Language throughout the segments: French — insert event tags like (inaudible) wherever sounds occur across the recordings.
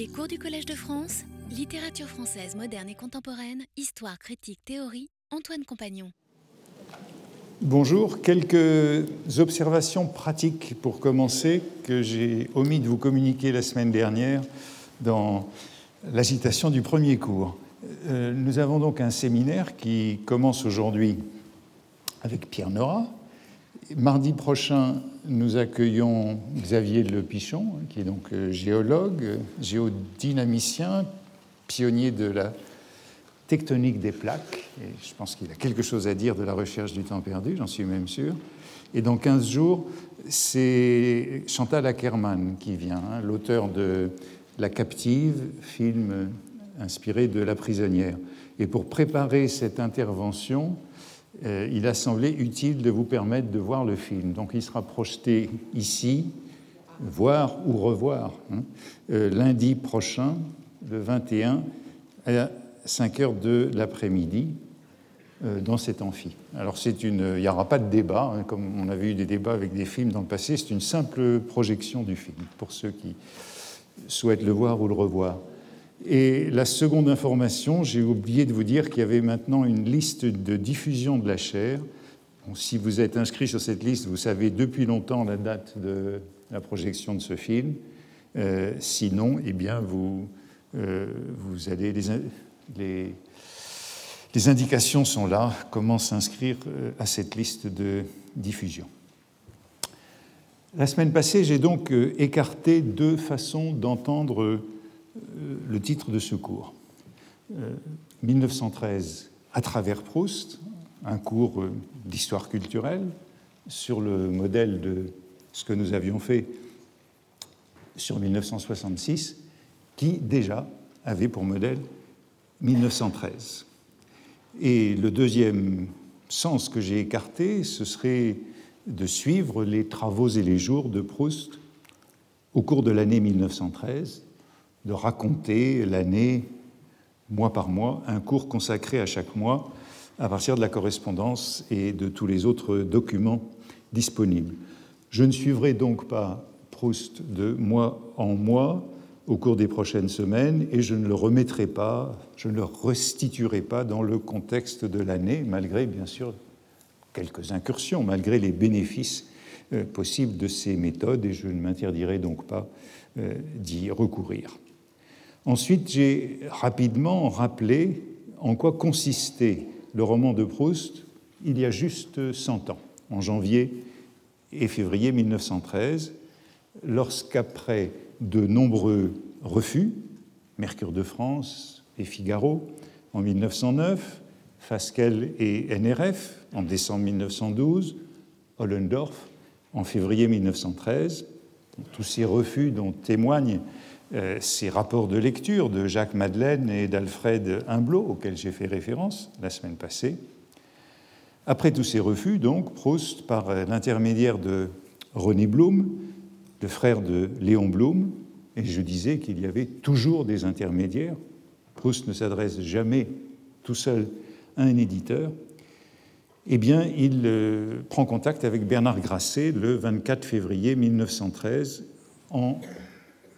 Les cours du Collège de France, littérature française moderne et contemporaine, histoire, critique, théorie, Antoine Compagnon. Bonjour, quelques observations pratiques pour commencer que j'ai omis de vous communiquer la semaine dernière dans l'agitation du premier cours. Euh, nous avons donc un séminaire qui commence aujourd'hui avec Pierre Nora. Mardi prochain, nous accueillons Xavier Le Pichon, qui est donc euh, géologue, géodynamicien, pionnier de la tectonique des plaques. Et je pense qu'il a quelque chose à dire de la recherche du temps perdu, j'en suis même sûr. Et dans 15 jours, c'est Chantal Ackerman qui vient, hein, l'auteur de La captive, film inspiré de La prisonnière. Et pour préparer cette intervention, euh, il a semblé utile de vous permettre de voir le film. Donc il sera projeté ici, voir ou revoir, hein, euh, lundi prochain, le 21, à 5 heures de l'après-midi, euh, dans cet amphi. Alors il n'y aura pas de débat, hein, comme on avait eu des débats avec des films dans le passé, c'est une simple projection du film, pour ceux qui souhaitent le voir ou le revoir. Et la seconde information, j'ai oublié de vous dire qu'il y avait maintenant une liste de diffusion de la chaire. si vous êtes inscrit sur cette liste, vous savez depuis longtemps la date de la projection de ce film. Euh, sinon, eh bien, vous, euh, vous allez les, les, indications sont là. Comment s'inscrire euh, à cette liste de diffusion? La semaine passée, j'ai donc écarté deux façons d'entendre le titre de ce cours. 1913, euh, à travers Proust, un cours euh, d'histoire culturelle sur le modèle de ce que nous avions fait sur 1966, qui déjà avait pour modèle 1913. Et le deuxième sens que j'ai écarté, ce serait de suivre les travaux et les jours de Proust au cours de l'année 1913 de raconter l'année mois par mois, un cours consacré à chaque mois à partir de la correspondance et de tous les autres documents disponibles. Je ne suivrai donc pas Proust de mois en mois au cours des prochaines semaines et je ne le remettrai pas, je ne le restituerai pas dans le contexte de l'année, malgré bien sûr quelques incursions, malgré les bénéfices euh, possibles de ces méthodes et je ne m'interdirai donc pas euh, d'y recourir. Ensuite, j'ai rapidement rappelé en quoi consistait le roman de Proust il y a juste 100 ans, en janvier et février 1913, lorsqu'après de nombreux refus, Mercure de France et Figaro en 1909, Fasquelle et NRF en décembre 1912, Ollendorf en février 1913, tous ces refus dont témoignent ces rapports de lecture de Jacques Madeleine et d'Alfred Humblot, auxquels j'ai fait référence la semaine passée. Après tous ces refus, donc, Proust, par l'intermédiaire de René Blum, le frère de Léon Blum, et je disais qu'il y avait toujours des intermédiaires, Proust ne s'adresse jamais tout seul à un éditeur, eh bien, il euh, prend contact avec Bernard Grasset le 24 février 1913 en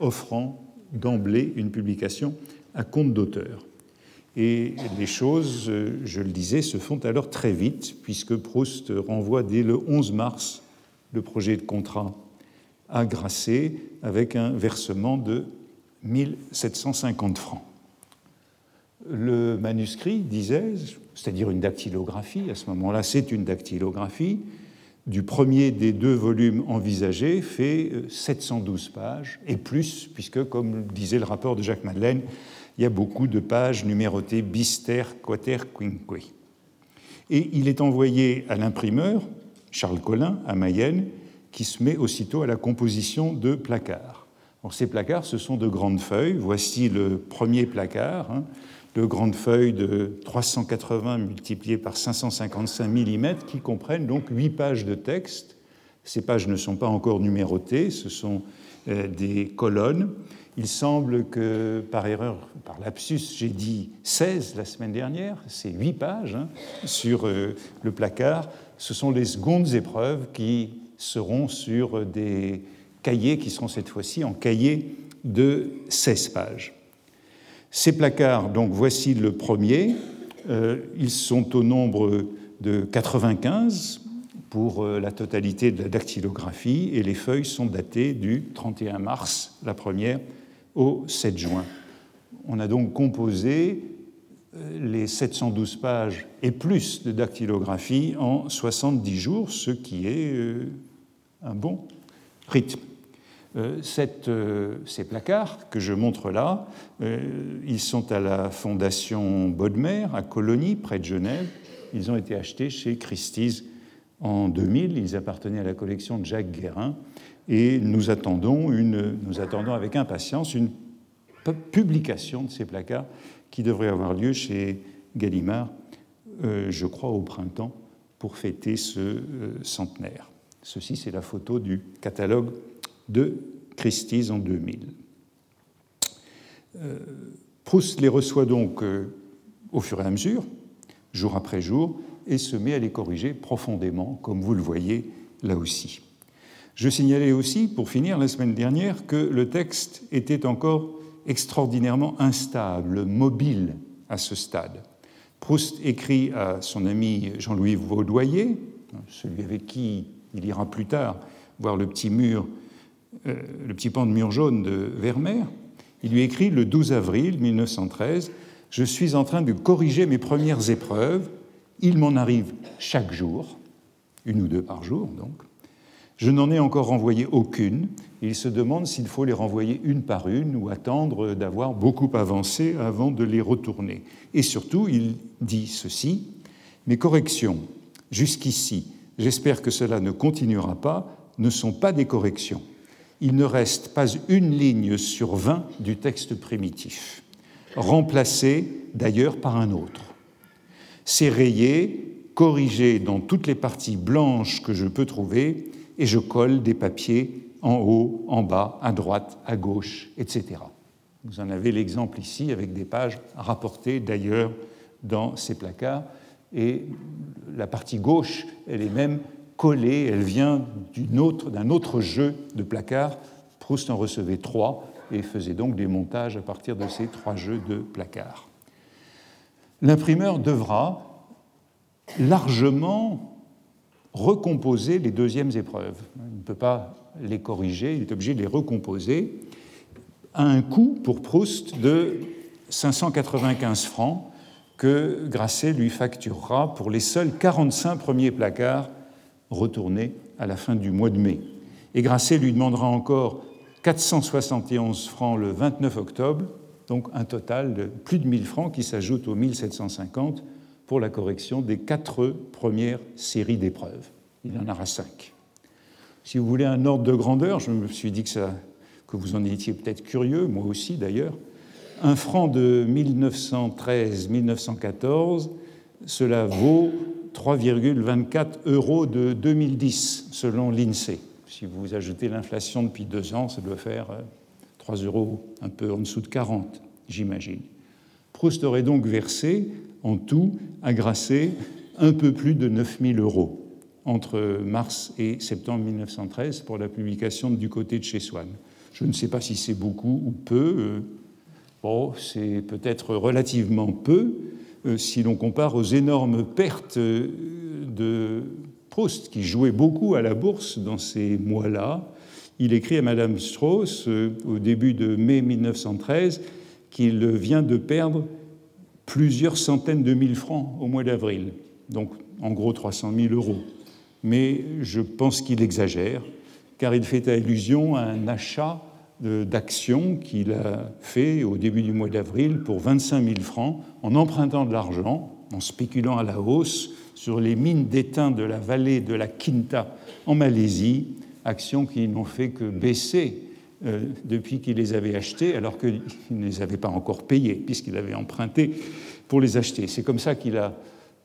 offrant d'emblée une publication à compte d'auteur. Et les choses, je le disais, se font alors très vite, puisque Proust renvoie dès le 11 mars le projet de contrat à Grasset avec un versement de 1750 francs. Le manuscrit, disais-je, c'est-à-dire une dactylographie, à ce moment-là c'est une dactylographie, du premier des deux volumes envisagés fait 712 euh, pages et plus, puisque, comme disait le rapport de Jacques Madeleine, il y a beaucoup de pages numérotées bister, quater, quinque. Et il est envoyé à l'imprimeur, Charles Collin, à Mayenne, qui se met aussitôt à la composition de placards. ces placards, ce sont de grandes feuilles. Voici le premier placard. Hein de grandes feuilles de 380 multipliées par 555 mm qui comprennent donc 8 pages de texte. Ces pages ne sont pas encore numérotées, ce sont euh, des colonnes. Il semble que, par erreur, par lapsus, j'ai dit 16 la semaine dernière, c'est 8 pages hein, sur euh, le placard. Ce sont les secondes épreuves qui seront sur des cahiers qui seront cette fois-ci en cahiers de 16 pages. Ces placards, donc voici le premier, euh, ils sont au nombre de 95 pour euh, la totalité de la dactylographie et les feuilles sont datées du 31 mars, la première, au 7 juin. On a donc composé euh, les 712 pages et plus de dactylographie en 70 jours, ce qui est un bon rythme. Cette, ces placards que je montre là, ils sont à la Fondation Bodmer à Colonie, près de Genève. Ils ont été achetés chez Christie's en 2000. Ils appartenaient à la collection de Jacques Guérin. Et nous attendons, avec impatience une publication de ces placards qui devrait avoir lieu chez Gallimard, euh, je crois, au printemps, pour fêter ce euh, centenaire. Ceci, c'est la photo du catalogue de Christie's en 2000. Euh, Proust les reçoit donc au fur et à mesure, jour après jour, et se met à les corriger profondément, comme vous le voyez là aussi. Je signalais aussi, pour finir, la semaine dernière, que le texte était encore extraordinairement instable, mobile à ce stade. Proust écrit à son ami Jean-Louis Vaudoyer, celui avec qui il ira plus tard voir le petit mur, euh, le petit pan de mur jaune de Vermeer. Il lui écrit le 12 avril 1913 Je suis en train de corriger mes premières épreuves il m'en arrive chaque jour, une ou deux par jour donc. Je n'en ai encore renvoyé aucune. Il se demande s'il faut les renvoyer une par une ou attendre d'avoir beaucoup avancé avant de les retourner. Et surtout, il dit ceci Mes corrections, jusqu'ici, j'espère que cela ne continuera pas, ne sont pas des corrections. Il ne reste pas une ligne sur vingt du texte primitif, remplacé d'ailleurs par un autre. C'est rayé, corrigé dans toutes les parties blanches que je peux trouver, et je colle des papiers en haut, en bas, à droite, à gauche, etc. Vous en avez l'exemple ici avec des pages rapportées d'ailleurs dans ces placards. Et la partie gauche, elle est même collée, elle vient d'un autre, autre jeu de placards. Proust en recevait trois et faisait donc des montages à partir de ces trois jeux de placards l'imprimeur devra largement recomposer les deuxièmes épreuves. Il ne peut pas les corriger, il est obligé de les recomposer à un coût pour Proust de 595 francs que Grasset lui facturera pour les seuls 45 premiers placards retournés à la fin du mois de mai. Et Grasset lui demandera encore 471 francs le 29 octobre donc un total de plus de 1000 francs qui s'ajoute aux 1750 pour la correction des quatre premières séries d'épreuves. Il en aura cinq. Si vous voulez un ordre de grandeur, je me suis dit que, ça, que vous en étiez peut-être curieux, moi aussi d'ailleurs, un franc de 1913-1914, cela vaut 3,24 euros de 2010 selon l'INSEE. Si vous ajoutez l'inflation depuis deux ans, ça doit faire euh, 3 euros un peu en dessous de 40, j'imagine. Proust aurait donc versé en tout à Grasset un peu plus de 9000 euros entre mars et septembre 1913 pour la publication Du côté de chez Swann. Je ne sais pas si c'est beaucoup ou peu. Euh, bon, c'est peut-être relativement peu euh, si l'on compare aux énormes pertes euh, de Proust, qui jouait beaucoup à la bourse dans ces mois-là, il écrit à Madame Strauss euh, au début de mai 1913 qu'il vient de perdre plusieurs centaines de mille francs au mois d'avril, donc en gros 300 000 euros. Mais je pense qu'il exagère, car il fait allusion à un achat d'actions qu'il a fait au début du mois d'avril pour 25 000 francs en empruntant de l'argent, en spéculant à la hausse sur les mines d'étain de la vallée de la Quinta en Malaisie actions qui n'ont fait que baisser euh, depuis qu'il les avait achetées, alors qu'il (laughs) ne les avait pas encore payées, puisqu'il avait emprunté pour les acheter. C'est comme ça qu'il a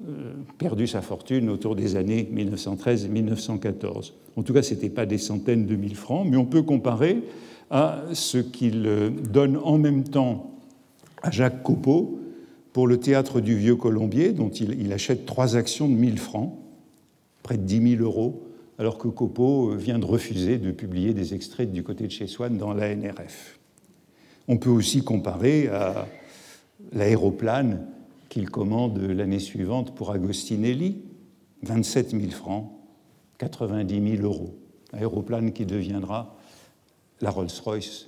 euh, perdu sa fortune autour des années 1913 et 1914. En tout cas, ce n'était pas des centaines de mille francs, mais on peut comparer à ce qu'il euh, donne en même temps à Jacques Copeau pour le théâtre du Vieux Colombier, dont il, achète trois actions de 1000 francs, près de 10 000 euros, alors que Copo vient de refuser de publier des extraits du côté de chez Swann dans la NRF. On peut aussi comparer à l'aéroplane qu'il commande l'année suivante pour Agostinelli, 27 000 francs, 90 000 euros. Aéroplane qui deviendra la Rolls-Royce,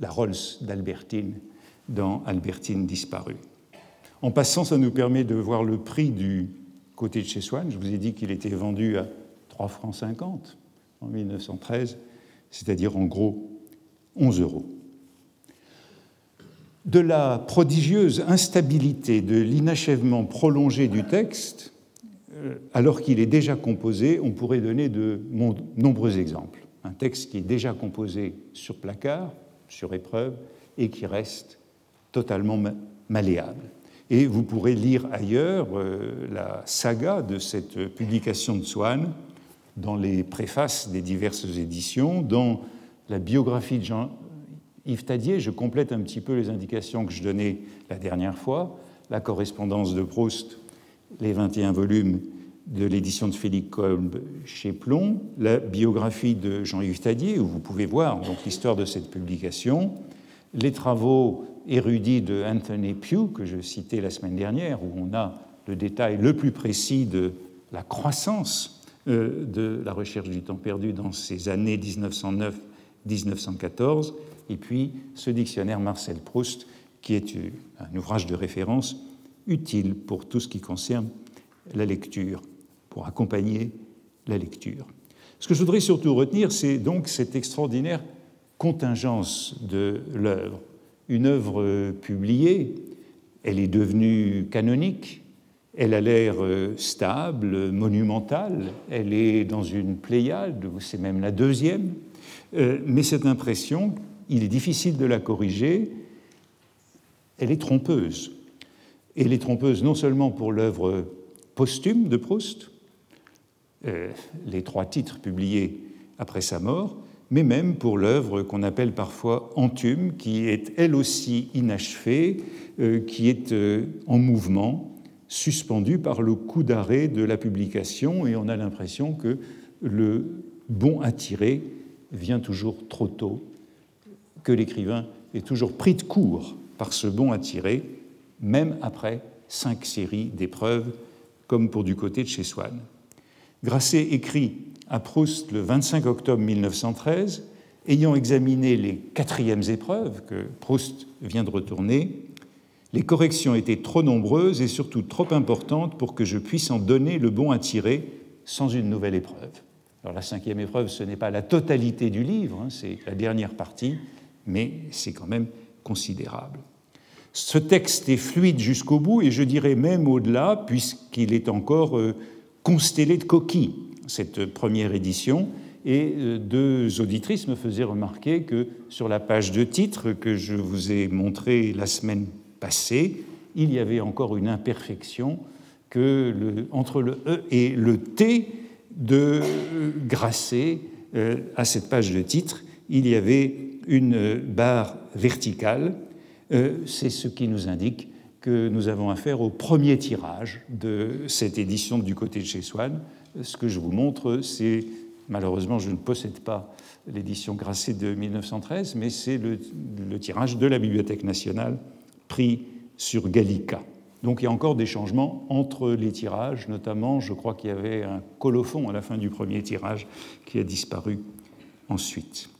la Rolls d'Albertine dans Albertine disparue. En passant, ça nous permet de voir le prix du côté de chez Swann. Je vous ai dit qu'il était vendu à 3 francs 50 en 1913, c'est-à-dire en gros 11 euros. De la prodigieuse instabilité de l'inachèvement prolongé du texte, euh, alors qu'il est déjà composé, on pourrait donner de nombreux exemples. Un texte qui est déjà composé sur placard, sur épreuve, et qui reste totalement malléable. Et vous pourrez lire ailleurs euh, la saga de cette publication de Swann dans les préfaces des diverses éditions, dans la biographie de Jean-Yves Tadier. Je complète un petit peu les indications que je donnais la dernière fois. La correspondance de Proust, les 21 volumes de l'édition de Félix Kolb chez Plomb, la biographie de Jean-Yves Tadier, où vous pouvez voir l'histoire de cette publication, les travaux érudits de Anthony Pugh, que je citais la semaine dernière, où on a le détail le plus précis de la croissance euh, de la recherche du temps perdu dans ces années 1909-1914, et puis ce dictionnaire Marcel Proust, qui est un ouvrage de référence utile pour tout ce qui concerne la lecture, pour accompagner la lecture. Ce que je voudrais surtout retenir, c'est donc cette extraordinaire contingence de l'œuvre. Une œuvre publiée, elle est devenue canonique, elle a l'air euh, stable, monumentale, elle est dans une pléiade, c'est même la deuxième, euh, mais cette impression, il est difficile de la corriger, elle est trompeuse. Elle est trompeuse non seulement pour l'œuvre posthume de Proust, euh, les trois titres publiés après sa mort, mais même pour l'œuvre qu'on appelle parfois Entume, qui est elle aussi inachevée, qui est en mouvement, suspendu par le coup d'arrêt de la publication et on a l'impression que le bon à tirer vient toujours trop tôt, que l'écrivain est toujours pris de court par ce bon à tirer, même après cinq séries d'épreuves, comme pour du côté de chez Swann. Grasset écrit à Proust le 25 octobre 1913, ayant examiné les quatrièmes épreuves que Proust vient de retourner, les corrections étaient trop nombreuses et surtout trop importantes pour que je puisse en donner le bon à tirer sans une nouvelle épreuve. Alors la cinquième épreuve, ce n'est pas la totalité du livre, hein, c'est la dernière partie, mais c'est quand même considérable. Ce texte est fluide jusqu'au bout et je dirais même au-delà, puisqu'il est encore euh, constellé de coquilles, cette première édition. Et euh, deux auditrices me faisaient remarquer que sur la page de titre que je vous ai montrée la semaine passé, il y avait encore une imperfection que entre le E et le T de Grasset, euh, à cette page de titre, il y avait une barre verticale. Euh, c'est ce qui nous indique que nous avons affaire au premier tirage de cette édition du côté de chez Swann. Ce que je vous montre, c'est, malheureusement, je ne possède pas l'édition Grasset de 1913, mais c'est le, tirage de la Bibliothèque nationale pris sur Gallica. Donc il y a encore des changements entre les tirages, notamment je crois qu'il y avait un colophon à la fin du premier tirage qui a disparu ensuite.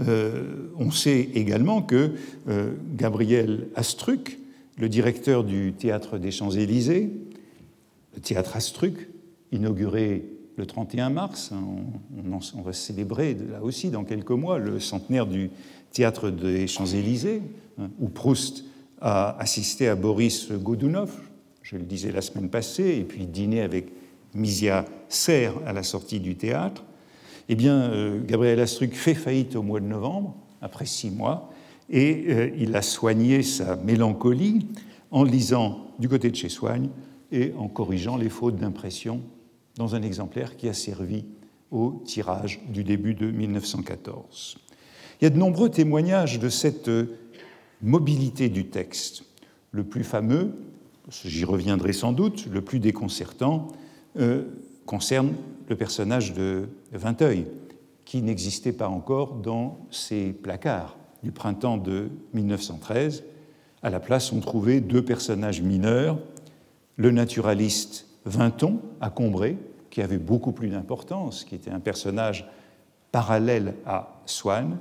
Euh, on sait également que euh, Gabriel Astruc, le directeur du théâtre des Champs-Élysées, le théâtre Astruc, inauguré le 31 mars, hein, on, va célébrer là aussi dans quelques mois le centenaire du théâtre des Champs-Élysées, Hein, où Proust a assisté à Boris Godunov, je le disais la semaine passée, et puis dîné avec Misia Serre à la sortie du théâtre, eh bien, euh, Gabriel Astruc fait faillite au mois de novembre, après six mois, et euh, il a soigné sa mélancolie en lisant du côté de chez Soigne et en corrigeant les fautes d'impression dans un exemplaire qui a servi au tirage du début de 1914. Il y a de nombreux témoignages de cette euh, mobilité du texte. Le plus fameux, j'y reviendrai sans doute, le plus déconcertant, euh, concerne le personnage de Vinteuil, qui n'existait pas encore dans ses placards du printemps de 1913. À la place, on trouvait deux personnages mineurs, le naturaliste Vinton à Combray, qui avait beaucoup plus d'importance, qui était un personnage parallèle à Swann,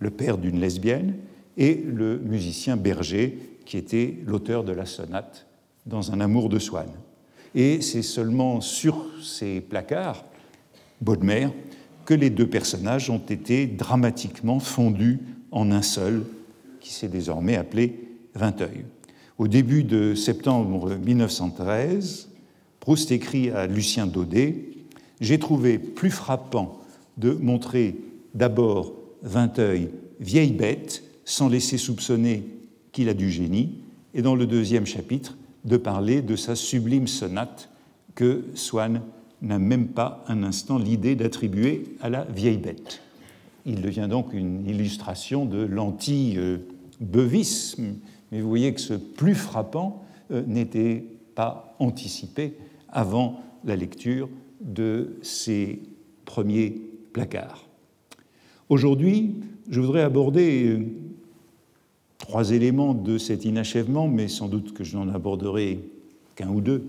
le père d'une lesbienne, et le musicien Berger, qui était l'auteur de la sonate dans Un amour de Swann. Et c'est seulement sur ces placards, Baudemer, que les deux personnages ont été dramatiquement fondus en un seul, qui s'est désormais appelé Vinteuil. Au début de septembre 1913, Proust écrit à Lucien Daudet J'ai trouvé plus frappant de montrer d'abord Vinteuil vieille bête, sans laisser soupçonner qu'il a du génie, et dans le deuxième chapitre, de parler de sa sublime sonate que Swann n'a même pas un instant l'idée d'attribuer à la vieille bête. Il devient donc une illustration de l'anti-beuvisme, mais vous voyez que ce plus frappant euh, n'était pas anticipé avant la lecture de ces premiers placards. Aujourd'hui, je voudrais aborder euh, trois éléments de cet inachèvement, mais sans doute que je n'en aborderai qu'un ou deux.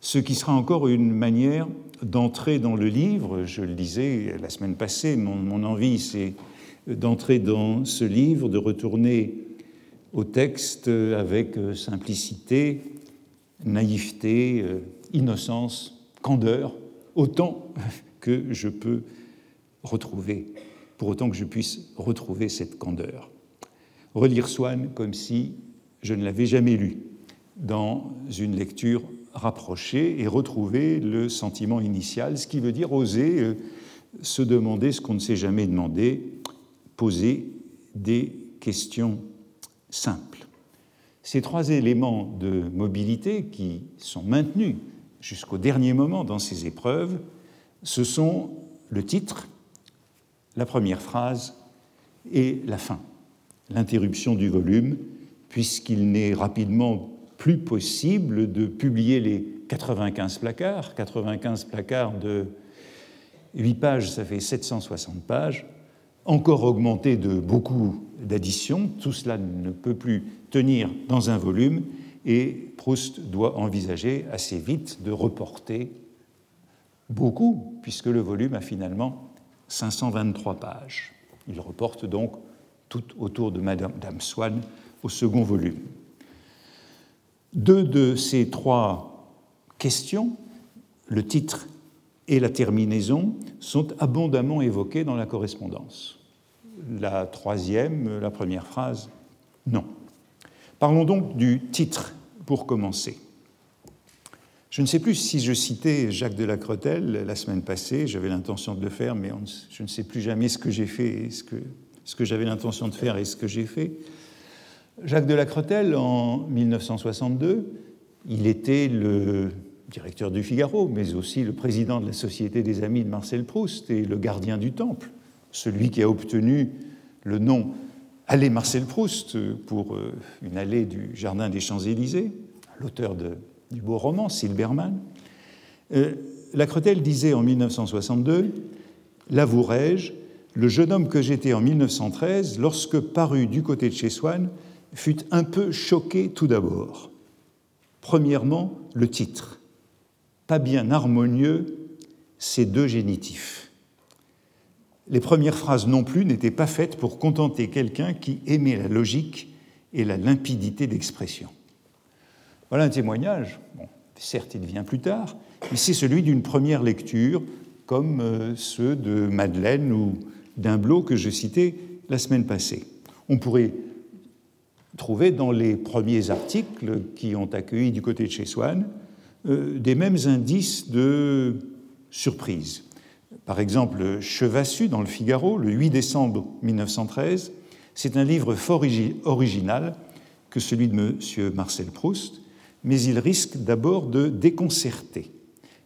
Ce qui sera encore une manière d'entrer dans le livre. Je le disais la semaine passée, mon, mon envie, c'est d'entrer dans ce livre, de retourner au texte avec euh, simplicité, naïveté, euh, innocence, candeur, autant (laughs) que je peux retrouver, pour autant que je puisse retrouver cette candeur. Relire Swann comme si je ne l'avais jamais lu dans une lecture rapprochée et retrouver le sentiment initial, ce qui veut dire oser euh, se demander ce qu'on ne s'est jamais demandé, poser des questions simples. Ces trois éléments de mobilité qui sont maintenus jusqu'au dernier moment dans ces épreuves, ce sont le titre, la première phrase et la fin, l'interruption du volume, puisqu'il n'est rapidement plus possible de publier les 95 placards. 95 placards de 8 pages, ça fait 760 pages, encore augmenté de beaucoup d'additions. Tout cela ne peut plus tenir dans un volume et Proust doit envisager assez vite de reporter beaucoup, puisque le volume a finalement 523 pages. Il reporte donc tout autour de Madame Swann au second volume. Deux de ces trois questions, le titre et la terminaison, sont abondamment évoquées dans la correspondance. La troisième, la première phrase, non. Parlons donc du titre pour commencer. Je ne sais plus si je citais Jacques de la Cretelle la semaine passée, j'avais l'intention de le faire, mais je ne sais plus jamais ce que j'ai fait, et ce que j'avais l'intention de faire et ce que j'ai fait. Jacques de la en 1962, il était le directeur du Figaro, mais aussi le président de la Société des Amis de Marcel Proust et le gardien du Temple, celui qui a obtenu le nom Allée Marcel Proust pour euh, une allée du Jardin des Champs-Élysées, l'auteur du beau roman, Silbermann. Euh, la disait en 1962 L'avouerai-je, le jeune homme que j'étais en 1913, lorsque parut du côté de chez Swann, fut un peu choqué tout d'abord. Premièrement, le titre. Pas bien harmonieux, ces deux génitifs. Les premières phrases non plus n'étaient pas faites pour contenter quelqu'un qui aimait la logique et la limpidité d'expression. Voilà un témoignage, certes il vient plus tard, mais c'est celui d'une première lecture, comme euh, ceux de Madeleine ou d'Imblot que je citais la semaine passée. On pourrait trouver dans les premiers articles qui ont accueilli du côté de chez Swann euh, des mêmes indices de surprise. Par exemple, Chevassu dans le Figaro, le 8 décembre 1913, c'est un livre fort original que celui de M. Marcel Proust, mais il risque d'abord de déconcerter,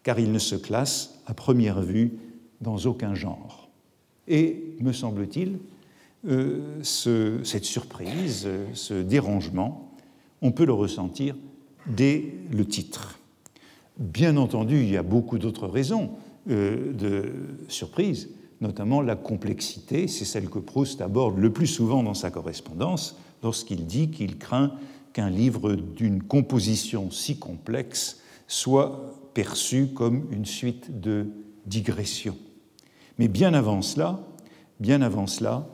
car il ne se classe à première vue dans aucun genre. Et, me semble-t-il, euh, cette surprise, ce dérangement, on peut le ressentir dès le titre. Bien entendu, il y a beaucoup d'autres raisons euh, de surprise. notamment la complexité, c'est celle que Proust aborde le plus souvent dans sa correspondance, lorsqu'il dit qu'il craint qu'un livre d'une composition si complexe soit perçu comme une suite de digressions. Mais bien avant cela, bien avant cela,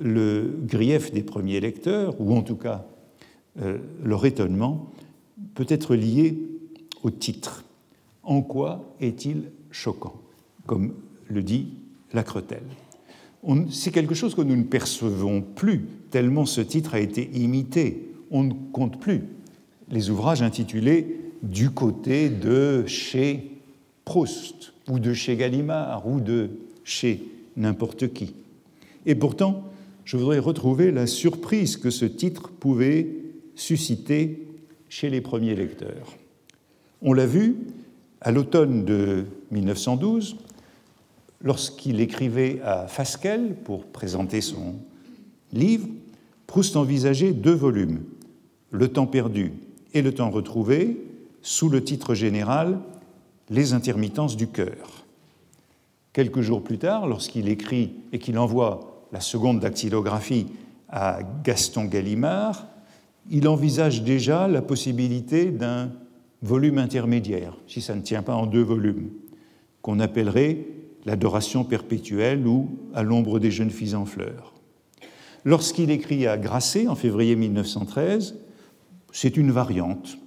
le grief des premiers lecteurs, ou en tout cas euh, leur étonnement, peut être lié au titre. En quoi est-il choquant Comme le dit Lacretelle. C'est quelque chose que nous ne percevons plus, tellement ce titre a été imité. On ne compte plus les ouvrages intitulés Du côté de chez Proust, ou de chez Gallimard, ou de chez n'importe qui. Et pourtant, je voudrais retrouver la surprise que ce titre pouvait susciter chez les premiers lecteurs. On l'a vu à l'automne de 1912, lorsqu'il écrivait à Fasquelle pour présenter son livre, Proust envisageait deux volumes, Le temps perdu et Le temps retrouvé, sous le titre général Les intermittences du cœur. Quelques jours plus tard, lorsqu'il écrit et qu'il envoie la seconde dactylographie à Gaston Gallimard, il envisage déjà la possibilité d'un volume intermédiaire, si ça ne tient pas en deux volumes, qu'on appellerait l'adoration perpétuelle ou à l'ombre des jeunes filles en fleurs. Lorsqu'il écrit à Grasset en février 1913, c'est une variante.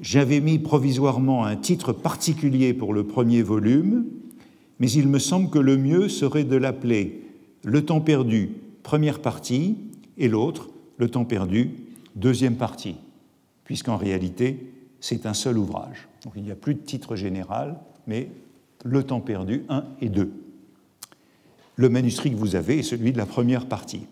J'avais mis provisoirement un titre particulier pour le premier volume, mais il me semble que le mieux serait de l'appeler Le temps perdu, première partie, et l'autre, Le temps perdu, deuxième partie, puisqu'en réalité, c'est un seul ouvrage. Donc il n'y a plus de titre général, mais Le temps perdu 1 et 2. Le manuscrit que vous avez est celui de la première partie.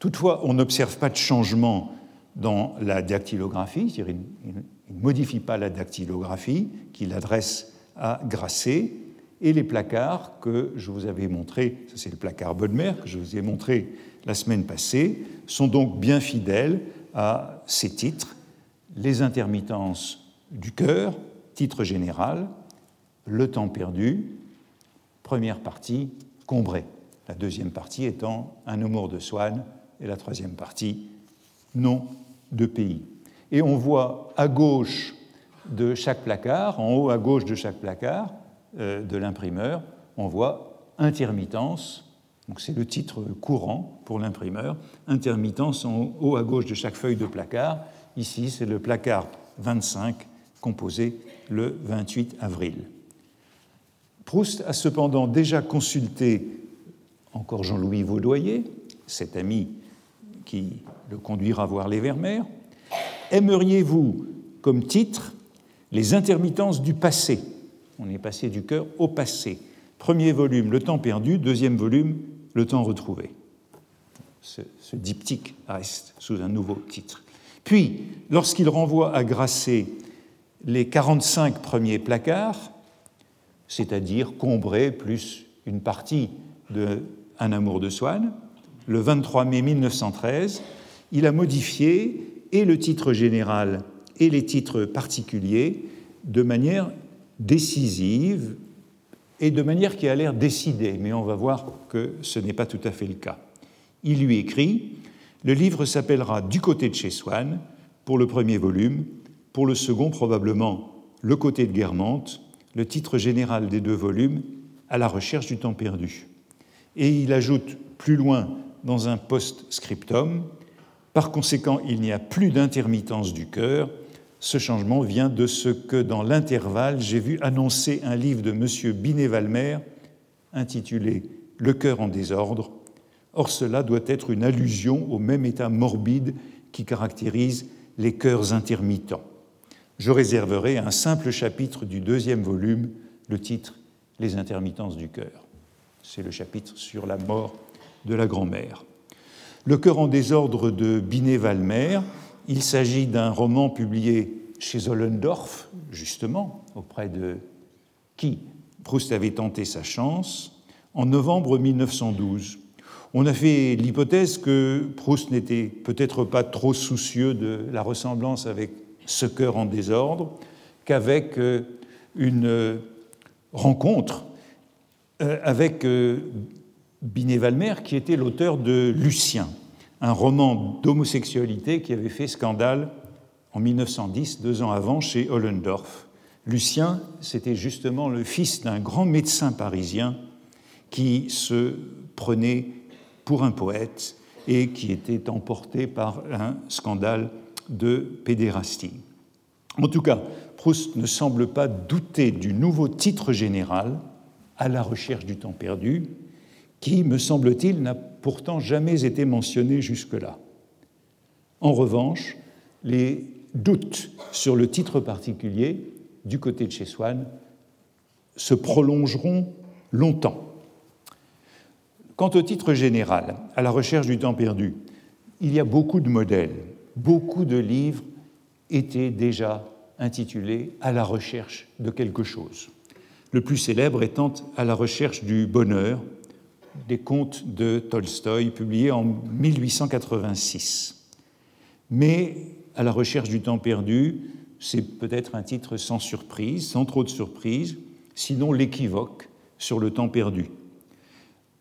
Toutefois, on n'observe pas de changement dans la dactylographie, c'est-à-dire il ne modifie pas la dactylographie qu'il adresse à Grasset, et les placards que je vous avais montrés, c'est le placard Bodmer que je vous ai montré la semaine passée, sont donc bien fidèles à ces titres les intermittences du cœur, titre général, le temps perdu, première partie, Combré, la deuxième partie étant un amour de Swann et la troisième partie, nom de pays. Et on voit à gauche de chaque placard, en haut à gauche de chaque placard de l'imprimeur, on voit intermittence, donc c'est le titre courant pour l'imprimeur, intermittence en haut à gauche de chaque feuille de placard, Ici, c'est le placard 25 composé le 28 avril. Proust a cependant déjà consulté encore Jean-Louis Vaudoyer, cet ami qui le conduira voir les Vermeers. Aimeriez-vous comme titre Les intermittences du passé? On est passé du cœur au passé. Premier volume, Le temps perdu. Deuxième volume, Le temps retrouvé. Ce, diptyque reste sous un nouveau titre. Puis, lorsqu'il renvoie à Grasset les 45 premiers placards, c'est-à-dire Combré plus une partie de Un amour de Swann, le 23 mai 1913, il a modifié et le titre général et les titres particuliers de manière décisive et de manière qui a l'air décidée, mais on va voir que ce n'est pas tout à fait le cas. Il lui écrit le livre s'appellera Du côté de chez Swann pour le premier volume, pour le second probablement Le côté de Guermantes, le titre général des deux volumes, À la recherche du temps perdu. Et il ajoute plus loin dans un post-scriptum Par conséquent, il n'y a plus d'intermittence du cœur. Ce changement vient de ce que, dans l'intervalle, j'ai vu annoncer un livre de M. Binet-Valmer intitulé Le cœur en désordre, Or cela doit être une allusion au même état morbide qui caractérise les cœurs intermittents. Je réserverai un simple chapitre du deuxième volume, le titre Les intermittences du cœur. C'est le chapitre sur la mort de la grand-mère. Le cœur en désordre de Binet-Valmer, il s'agit d'un roman publié chez Zollendorf, justement, auprès de qui Proust avait tenté sa chance, en novembre 1912. On a fait l'hypothèse que Proust n'était peut-être pas trop soucieux de la ressemblance avec ce cœur en désordre, qu'avec euh, une rencontre avec Binet-Valmer, qui était l'auteur de Lucien, un roman d'homosexualité qui avait fait scandale en 1910, deux ans avant, chez Ollendorf. Lucien, c'était justement le fils d'un grand médecin parisien qui se prenait pour un poète et qui était emporté par un scandale de pédérastie. En tout cas, Proust ne semble pas douter du nouveau titre général, À la recherche du temps perdu, qui, me semble-t-il, n'a pourtant jamais été mentionné jusque-là. En revanche, les doutes sur le titre particulier du côté de chez Swann se prolongeront longtemps. Quant au titre général, à la recherche du temps perdu, il y a beaucoup de modèles, beaucoup de livres étaient déjà intitulés À la recherche de quelque chose. Le plus célèbre étant À la recherche du bonheur, des contes de Tolstoï publiés en 1886. Mais À la recherche du temps perdu, c'est peut-être un titre sans surprise, sans trop de surprise, sinon l'équivoque sur le temps perdu.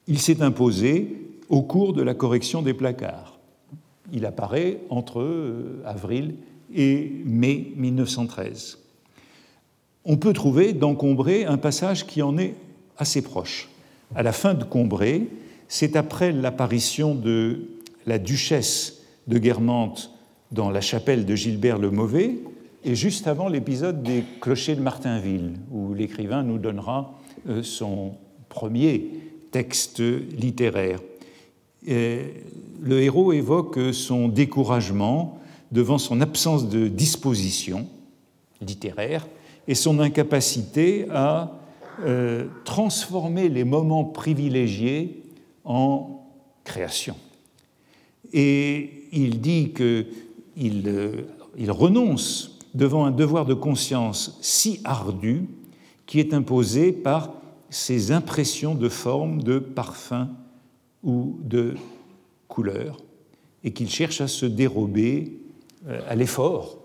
Il s'est imposé au cours de la correction des placards. Il apparaît entre euh, avril et mai 1913. On peut trouver dans Combré un passage qui en est assez proche. À la fin de Combré, c'est après l'apparition de la duchesse de Guermantes dans la chapelle de Gilbert le Mauvais, et juste avant l'épisode des clochers de Martinville, où l'écrivain nous donnera euh, son premier texte littéraire. le héros évoque son découragement devant son absence de disposition littéraire et son incapacité à euh, transformer les moments privilégiés en création. Et il dit qu'il euh, il renonce devant un devoir de conscience si ardu qui est imposé par ces impressions de forme, de parfum ou de couleur, et qu'il cherche à se dérober euh, à l'effort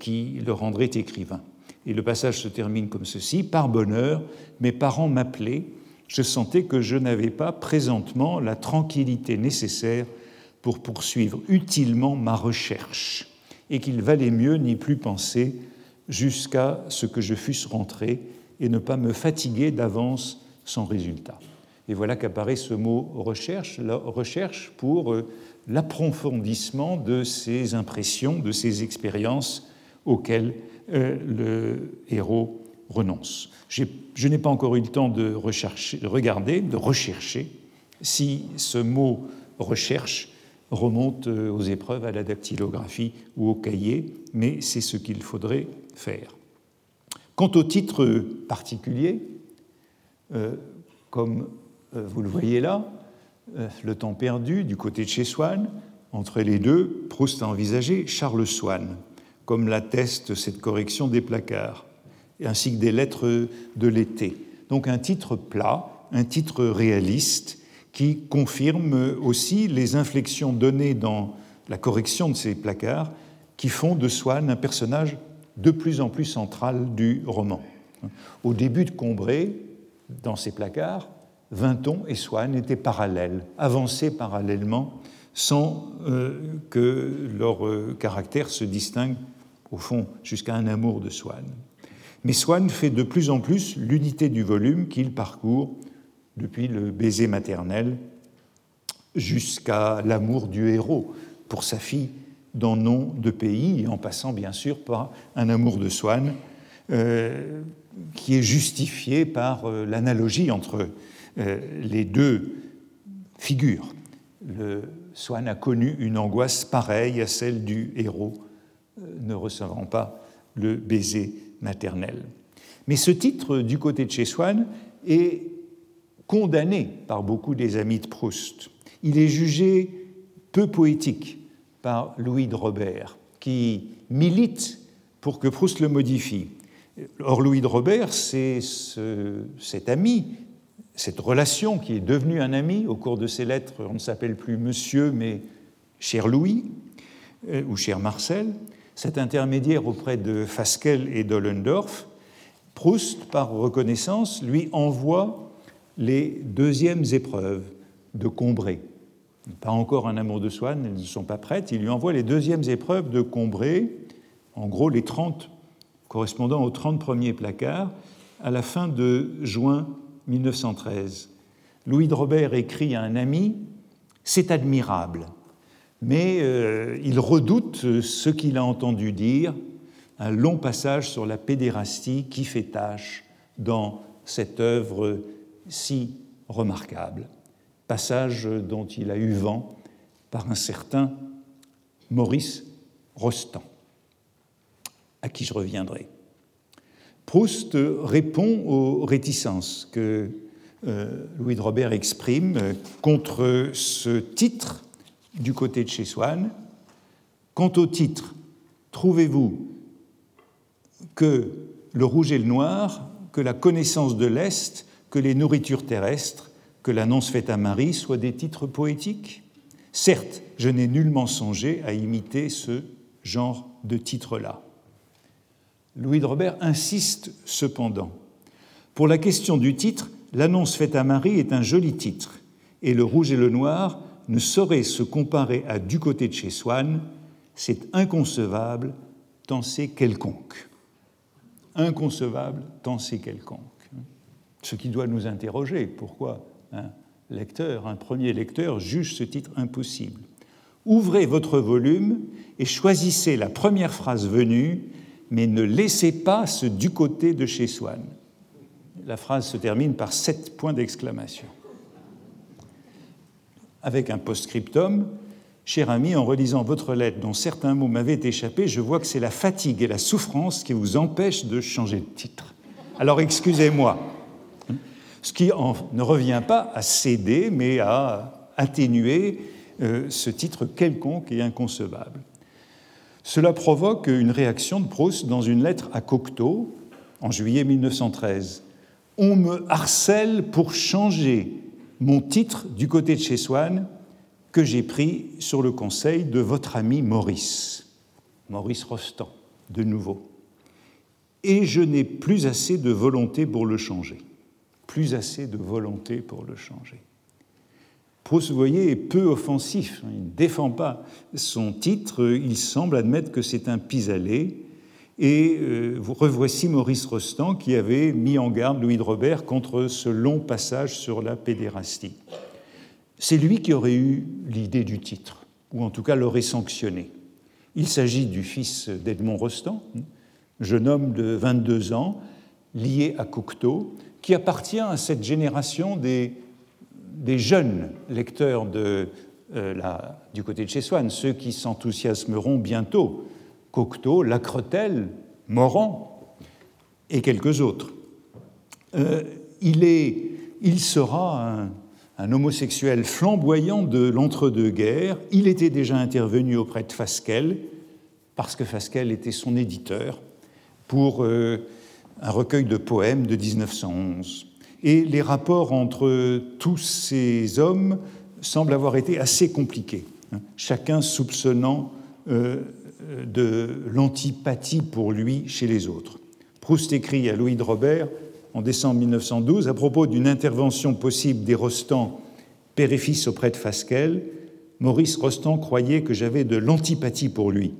qui le rendrait écrivain. Et le passage se termine comme ceci Par bonheur, mes parents m'appelaient, je sentais que je n'avais pas présentement la tranquillité nécessaire pour poursuivre utilement ma recherche et qu'il valait mieux n'y plus penser jusqu'à ce que je fusse rentré et ne pas me fatiguer d'avance sans résultat. Et voilà qu'apparaît ce mot recherche, la recherche pour euh, l'approfondissement de ces impressions, de ces expériences auxquelles euh, le héros renonce. Je n'ai pas encore eu le temps de, regarder, de rechercher si ce mot recherche remonte euh, aux épreuves à la dactylographie ou au cahier, mais c'est ce qu'il faudrait faire. Quant au titre particulier, euh, comme vous le voyez là, Le temps perdu du côté de chez Swann, entre les deux, Proust a envisagé Charles Swann, comme l'atteste cette correction des placards, ainsi que des lettres de l'été. Donc un titre plat, un titre réaliste, qui confirme aussi les inflexions données dans la correction de ces placards qui font de Swann un personnage de plus en plus central du roman. Au début de Combray, dans ces placards, Vinton et Swann étaient parallèles, avancés parallèlement, sans euh, que leur euh, caractère se distingue, au fond, jusqu'à un amour de Swann. Mais Swann fait de plus en plus l'unité du volume qu'il parcourt depuis le baiser maternel jusqu'à l'amour du héros pour sa fille dans nom de pays, en passant bien sûr par un amour de Swann, euh, qui est justifié par euh, l'analogie entre euh, les deux figures. Le Swann a connu une angoisse pareille à celle du héros, ne recevant pas le baiser maternel. Mais ce titre, du côté de chez Swann, est condamné par beaucoup des amis de Proust. Il est jugé peu poétique par Louis de Robert, qui milite pour que Proust le modifie. Or, Louis de Robert, c'est cet ami, cette relation qui est devenue un ami. Au cours de ses lettres, on ne s'appelle plus monsieur, mais cher Louis euh, ou cher Marcel. Cet intermédiaire auprès de Fasquelle et d'Ollendorf, Proust, par reconnaissance, lui envoie les deuxièmes épreuves de Combray. Pas encore un amour de Swann, elles ne sont pas prêtes. Il lui envoie les deuxièmes épreuves de Combray, en gros les 30 correspondant aux 30 premiers placards, à la fin de juin 1913. Louis de Robert écrit à un ami C'est admirable, mais euh, il redoute ce qu'il a entendu dire, un long passage sur la pédérastie qui fait tâche dans cette œuvre si remarquable, passage dont il a eu vent par un certain Maurice Rostand, à qui je reviendrai. Proust répond aux réticences que euh, Louis de Robert exprime contre ce titre du côté de chez Swann. Quant au titre, trouvez-vous que le rouge et le noir, que la connaissance de l'Est, que les nourritures terrestres, que l'annonce faite à Marie soient des titres poétiques? Certes, je n'ai nullement songé à imiter ce genre de titre-là. Louis de Robert insiste cependant. Pour la question du titre, l'annonce faite à Marie est un joli titre, et le rouge et le noir ne saurait se comparer à du côté de chez Swann, c'est inconcevable tant c'est quelconque. Inconcevable tant c'est quelconque. Ce qui doit nous interroger, pourquoi un lecteur, un premier lecteur, juge ce titre impossible Ouvrez votre volume et choisissez la première phrase venue, mais ne laissez pas ce du côté de chez Swann. La phrase se termine par sept points d'exclamation avec un post-scriptum. Cher ami, en relisant votre lettre dont certains mots m'avaient échappé, je vois que c'est la fatigue et la souffrance qui vous empêchent de changer de titre. Alors excusez-moi. Ce qui ne revient pas à céder, mais à atténuer euh, ce titre quelconque et inconcevable. Cela provoque une réaction de Proust dans une lettre à Cocteau en juillet 1913. On me harcèle pour changer mon titre du côté de chez Swann que j'ai pris sur le conseil de votre ami Maurice, Maurice Rostand, de nouveau. Et je n'ai plus assez de volonté pour le changer. Plus assez de volonté pour le changer. Proust, vous est peu offensif. Il ne défend pas son titre. Il semble admettre que c'est un pis-aller et euh, revoici Maurice Rostand qui avait mis en garde Louis de Robert contre ce long passage sur la pédérastie. C'est lui qui aurait eu l'idée du titre, ou en tout cas l'aurait sanctionné. Il s'agit du fils d'Edmond Rostand, jeune homme de 22 ans, lié à Cocteau, qui appartient à cette génération des, jeunes lecteurs euh, du côté de chez Swann, ceux qui s'enthousiasmeront bientôt Cocteau, Lacretelle, Morand et quelques autres. Euh, il, sera un, un homosexuel flamboyant de l'entre-deux-guerres. Il était déjà intervenu auprès de Fasquelle, parce que Fasquelle était son éditeur, pour euh, un recueil de poèmes de 1911. Et les rapports entre tous ces hommes semblent avoir été assez compliqués, hein. chacun soupçonnant euh, de l'antipathie pour lui chez les autres. Proust écrit à Louis de Robert en décembre 1912 à propos d'une intervention possible des Rostand, père et fils auprès de Fasquelle. Maurice Rostand croyait que j'avais de l'antipathie pour lui.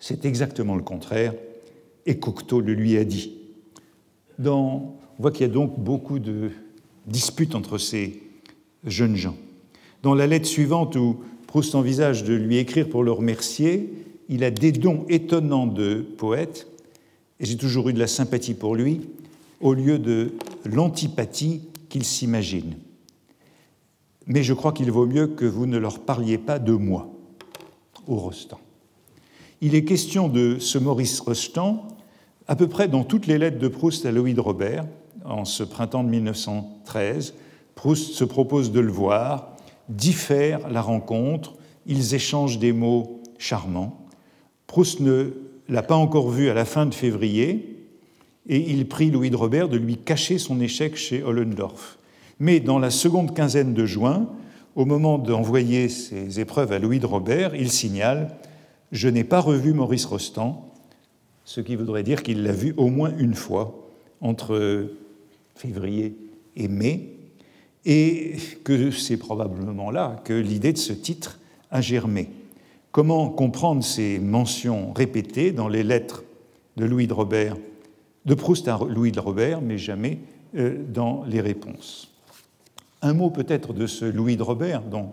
C'est exactement le contraire, et Cocteau le lui a dit. Dans, on voit qu'il y a donc beaucoup de disputes entre ces jeunes gens. Dans la lettre suivante où Proust envisage de lui écrire pour le remercier, il a des dons étonnants de poète, et j'ai toujours eu de la sympathie pour lui, au lieu de l'antipathie qu'il s'imagine. Mais je crois qu'il vaut mieux que vous ne leur parliez pas de moi, au Rostand. Il est question de ce Maurice Rostand à peu près dans toutes les lettres de Proust à Louis Robert, en ce printemps de 1913. Proust se propose de le voir, diffère la rencontre, ils échangent des mots charmants. Proust ne l'a pas encore vu à la fin de février et il prie Louis de Robert de lui cacher son échec chez Ollendorf. Mais dans la seconde quinzaine de juin, au moment d'envoyer ses épreuves à Louis de Robert, il signale Je n'ai pas revu Maurice Rostand, ce qui voudrait dire qu'il l'a vu au moins une fois entre février et mai. et que c'est probablement là que l'idée de ce titre a germé. Comment comprendre ces mentions répétées dans les lettres de Louis de Robert, de Proust à Louis de Robert, mais jamais euh, dans les réponses? Un mot peut-être de ce Louis de Robert dont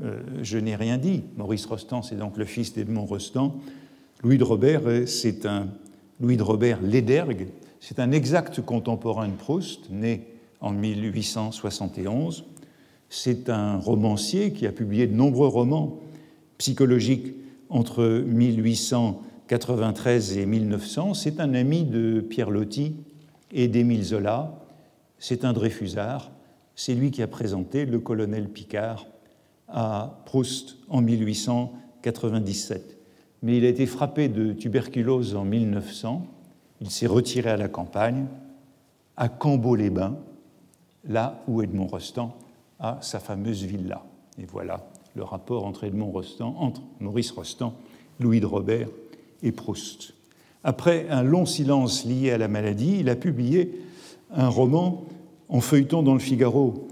euh, je n'ai rien dit. Maurice Rostand, c'est donc le fils d'Edmond Rostand. Louis de Robert, euh, c'est un Louis de Robert Lédergue, c'est un exact contemporain de Proust, né en 1871. C'est un romancier qui a publié de nombreux romans psychologiques entre 1893 et 1900. C'est un ami de Pierre Loti et d'Émile Zola. C'est un Dreyfusard. C'est lui qui a présenté le colonel Picard à Proust en 1897. Mais il a été frappé de tuberculose en 1900. Il s'est retiré à la campagne, à Cambo-les-Bains, là où Edmond Rostand a sa fameuse villa. Et voilà le rapport entre Edmond Rostand, entre Maurice Rostand, Louis de Robert et Proust. Après un long silence lié à la maladie, il a publié un roman en feuilleton dans le Figaro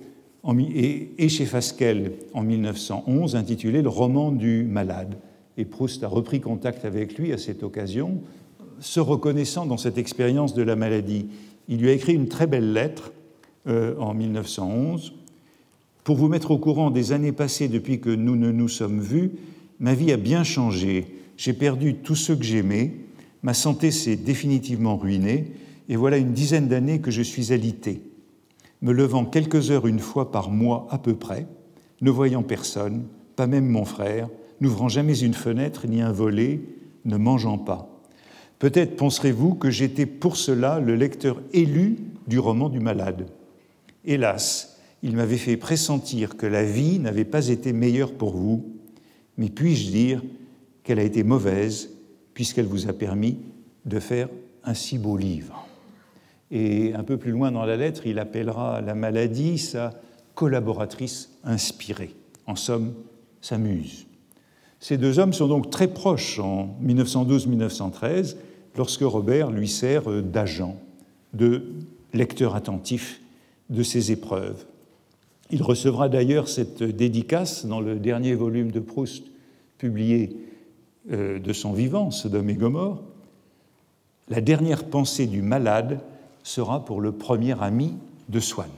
et chez Fasquelle en 1911 intitulé Le roman du malade. Et Proust a repris contact avec lui à cette occasion, se reconnaissant dans cette expérience de la maladie. Il lui a écrit une très belle lettre euh, en 1911. Pour vous mettre au courant des années passées depuis que nous ne nous sommes vus, ma vie a bien changé. J'ai perdu tous ceux que j'aimais, ma santé s'est définitivement ruinée, et voilà une dizaine d'années que je suis alité, me levant quelques heures une fois par mois à peu près, ne voyant personne, pas même mon frère, n'ouvrant jamais une fenêtre ni un volet, ne mangeant pas. Peut-être penserez-vous que j'étais pour cela le lecteur élu du roman du malade. Hélas, il m'avait fait pressentir que la vie n'avait pas été meilleure pour vous, mais puis-je dire qu'elle a été mauvaise puisqu'elle vous a permis de faire un si beau livre. Et un peu plus loin dans la lettre, il appellera la maladie sa collaboratrice inspirée, en somme, sa muse. Ces deux hommes sont donc très proches en 1912-1913, lorsque Robert lui sert d'agent, de lecteur attentif de ses épreuves. Il recevra d'ailleurs cette dédicace dans le dernier volume de Proust publié euh, de son vivant, Sodome et Gomorre. La dernière pensée du malade sera pour le premier ami de Swann.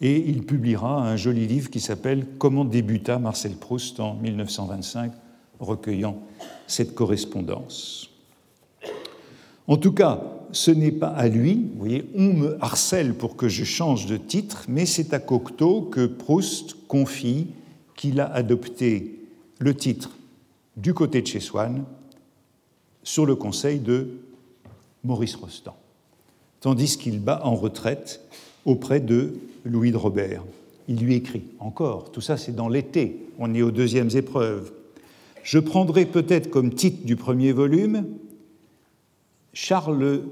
Et il publiera un joli livre qui s'appelle Comment débuta Marcel Proust en 1925, recueillant cette correspondance. En tout cas, ce n'est pas à lui, vous voyez, on me harcèle pour que je change de titre, mais c'est à Cocteau que Proust confie qu'il a adopté le titre du côté de chez Swann sur le conseil de Maurice Rostand, tandis qu'il bat en retraite auprès de Louis de Robert. Il lui écrit encore, tout ça c'est dans l'été, on est aux deuxièmes épreuves. Je prendrai peut-être comme titre du premier volume Charles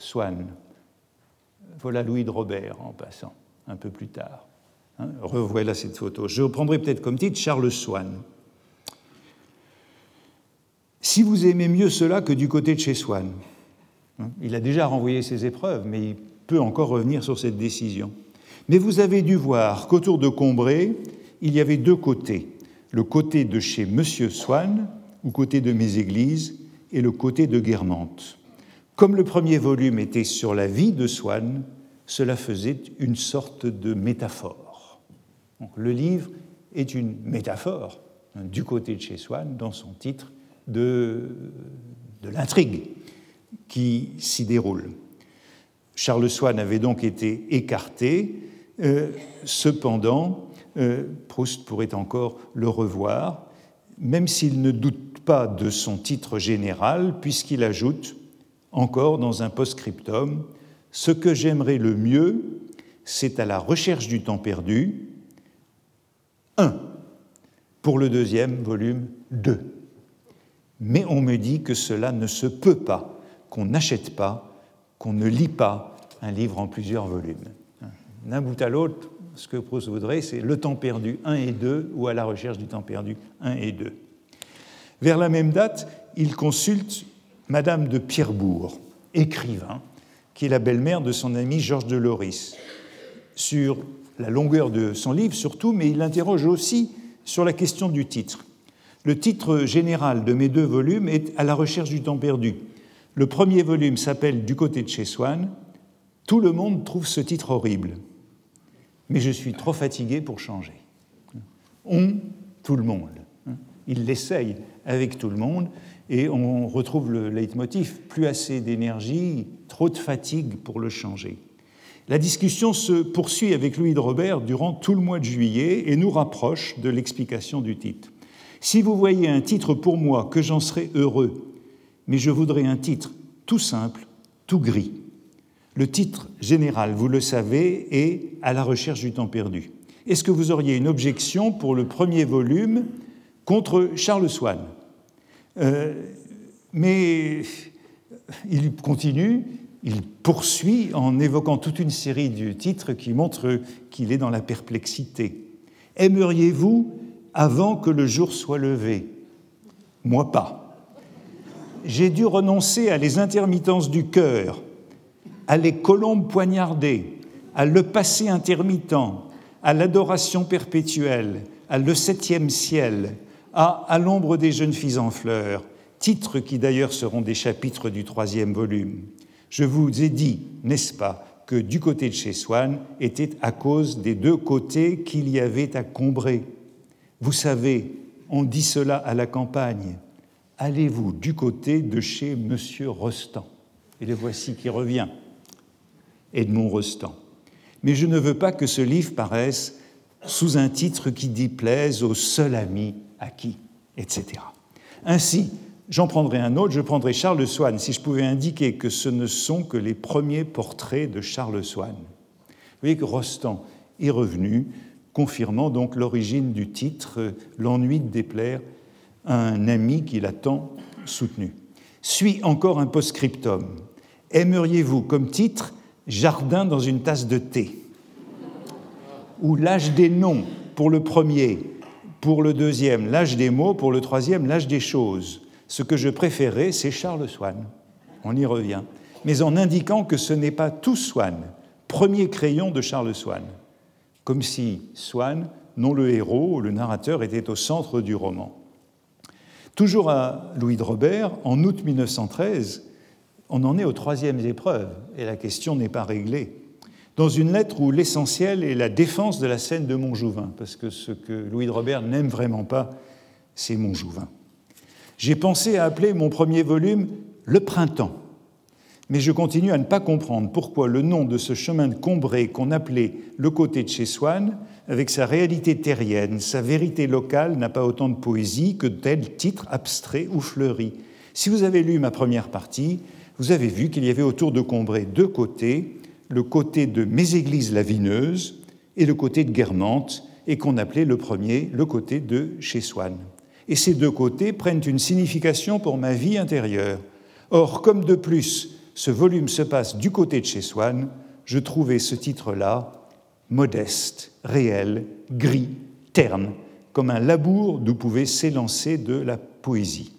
Swann. Voilà Louis de Robert en passant, un peu plus tard. Hein, revoilà cette photo. Je reprendrai peut-être comme titre Charles Swann. Si vous aimez mieux cela que du côté de chez Swann, hein, il a déjà renvoyé ses épreuves, mais il peut encore revenir sur cette décision. Mais vous avez dû voir qu'autour de Combray, il y avait deux côtés. Le côté de chez Monsieur Swann, ou côté de mes églises, et le côté de Guermantes. Comme le premier volume était sur la vie de Swann, cela faisait une sorte de métaphore. le livre est une métaphore hein, du côté de chez Swann dans son titre de, de l'intrigue qui s'y déroule. Charles Swann avait donc été écarté, euh, cependant, euh, Proust pourrait encore le revoir, même s'il ne doute pas de son titre général, puisqu'il ajoute encore dans un post-scriptum Ce que j'aimerais le mieux, c'est à la recherche du temps perdu, 1. Pour le deuxième volume, 2. Mais on me dit que cela ne se peut pas, qu'on n'achète pas, qu'on ne lit pas un livre en plusieurs volumes. D'un bout à l'autre, ce que Proust voudrait, c'est le temps perdu 1 et 2 ou à la recherche du temps perdu 1 et 2. Vers la même date, il consulte Madame de Pierrebourg, écrivain, qui est la belle-mère de son ami Georges de Loris. sur la longueur de son livre surtout, mais il interroge aussi sur la question du titre. Le titre général de mes deux volumes est À la recherche du temps perdu. Le premier volume s'appelle Du côté de chez Swann. Tout le monde trouve ce titre horrible, mais je suis trop fatigué pour changer. On, tout le monde. Il l'essaye avec tout le monde et on retrouve le leitmotiv plus assez d'énergie, trop de fatigue pour le changer. La discussion se poursuit avec Louis de Robert durant tout le mois de juillet et nous rapproche de l'explication du titre. Si vous voyez un titre pour moi, que j'en serais heureux, mais je voudrais un titre tout simple, tout gris. Le titre général, vous le savez, est À la recherche du temps perdu. Est-ce que vous auriez une objection pour le premier volume contre Charles Swann? Mais il continue, il poursuit en évoquant toute une série de titres qui montrent qu'il est dans la perplexité. Aimeriez-vous avant que le jour soit levé? Moi pas. J'ai dû renoncer à les intermittences du cœur, à les colombes poignardées, à le passé intermittent, à l'adoration perpétuelle, à le septième ciel, à À l'ombre des jeunes filles en fleurs, titres qui d'ailleurs seront des chapitres du troisième volume. Je vous ai dit, n'est-ce pas, que du côté de chez Swann était à cause des deux côtés qu'il y avait à combrer. Vous savez, on dit cela à la campagne. Allez-vous du côté de chez Monsieur Rostand? Et le voici qui revient, Edmond Rostand. Mais je ne veux pas que ce livre paraisse sous un titre qui déplaise au seul ami à qui, etc. Ainsi, J'en prendrai un autre, je prendrai Charles Swann, si je pouvais indiquer que ce ne sont que les premiers portraits de Charles Swann. Vous voyez que Rostand est revenu, confirmant donc l'origine du titre L'ennui de déplaire à un ami qui l'a tant soutenu. Suit encore un post-scriptum. Aimeriez-vous comme titre Jardin dans une tasse de thé? Ou L'âge des noms pour le premier, pour le deuxième, L'âge des mots pour le troisième, L'âge des choses ce que je préférais, c'est Charles Swann. On y revient. Mais en indiquant que ce n'est pas tout Swann, premier crayon de Charles Swann. Comme si Swann, non le héros, le narrateur, était au centre du roman. Toujours à Louis de Robert, en août 1913, on en est aux troisièmes épreuves et la question n'est pas réglée. Dans une lettre où l'essentiel est la défense de la scène de Montjouvin, parce que ce que Louis de Robert n'aime vraiment pas, c'est Montjouvin. J'ai pensé à appeler mon premier volume Le printemps, mais je continue à ne pas comprendre pourquoi le nom de ce chemin de Combré qu'on appelait le côté de chez Swann, avec sa réalité terrienne, sa vérité locale, n'a pas autant de poésie que tel titre abstrait ou fleuri. Si vous avez lu ma première partie, vous avez vu qu'il y avait autour de Combré deux côtés, le côté de Méséglise la Vineuse et le côté de Guermantes, et qu'on appelait le premier le côté de chez Swann et ces deux côtés prennent une signification pour ma vie intérieure. Or, comme de plus, ce volume se passe du côté de chez Swann, je trouvais ce titre-là modeste, réel, gris, terne, comme un labour d'où pouvait s'élancer de la poésie.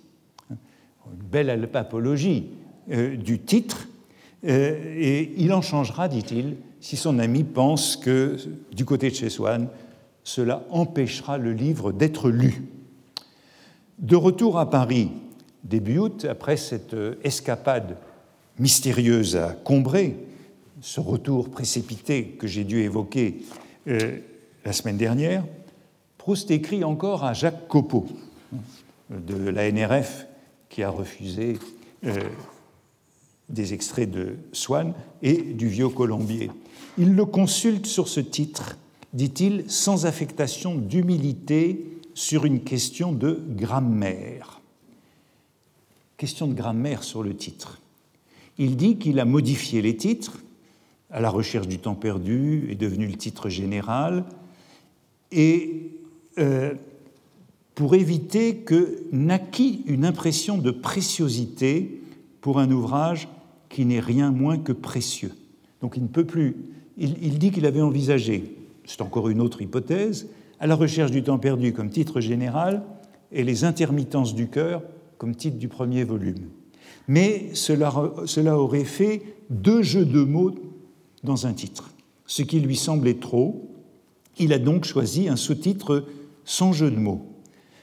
Une belle apologie euh, du titre, euh, et il en changera, dit-il, si son ami pense que du côté de chez Swann, cela empêchera le livre d'être lu. De retour à Paris, début août, après cette escapade mystérieuse à Combray, ce retour précipité que j'ai dû évoquer euh, la semaine dernière, Proust écrit encore à Jacques Copeau de la NRF qui a refusé euh, des extraits de Swann et du Vieux Colombier. Il le consulte sur ce titre, dit-il, sans affectation d'humilité sur une question de grammaire. Question de grammaire sur le titre. Il dit qu'il a modifié les titres, à la recherche du temps perdu est devenu le titre général, et euh, pour éviter que naquît une impression de préciosité pour un ouvrage qui n'est rien moins que précieux. Donc il ne peut plus. il dit qu'il avait envisagé, c'est encore une autre hypothèse, à la recherche du temps perdu comme titre général et les intermittences du cœur comme titre du premier volume. Mais cela, cela aurait fait deux jeux de mots dans un titre. ce qui lui semblait trop. Il a donc choisi un sous-titre sans jeu de mots.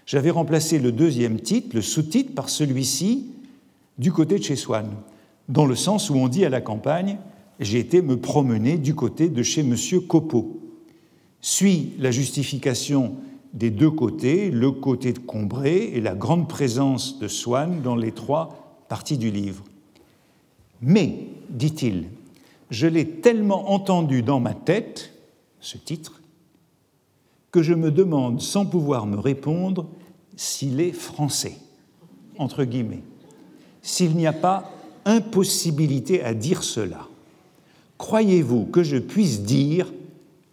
J'avais remplacé le deuxième titre, le sous-titre, par celui-ci, du côté de chez Swann, dans le sens où on dit à la campagne J'ai été me promener du côté de chez M. Copeau. Suit la justification des deux côtés, le côté de Combray et la grande présence de Swann dans les trois parties du livre. Mais, dit-il, je l'ai tellement entendu dans ma tête, ce titre, que je me demande sans pouvoir me répondre s'il est français, entre guillemets, s'il n'y a pas impossibilité à dire cela. Croyez-vous que je puisse dire,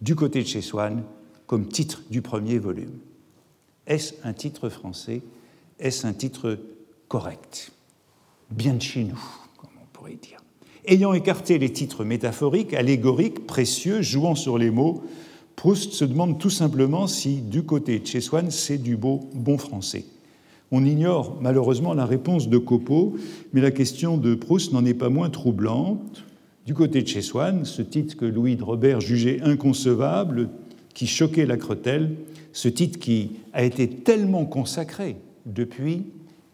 du côté de chez Swann, comme titre du premier volume? Est-ce un titre français? Est-ce un titre correct? Bien de chez nous, comme on pourrait dire. Ayant écarté les titres métaphoriques, allégoriques, précieux, jouant sur les mots, Proust se demande tout simplement si, du côté de chez Swann, c'est du beau bon français. On ignore malheureusement la réponse de Copeau, mais la question de Proust n'en est pas moins troublante. Du côté de chez Swann, ce titre que Louis de Robert jugeait inconcevable, qui choquait la Cretelle, ce titre qui a été tellement consacré depuis,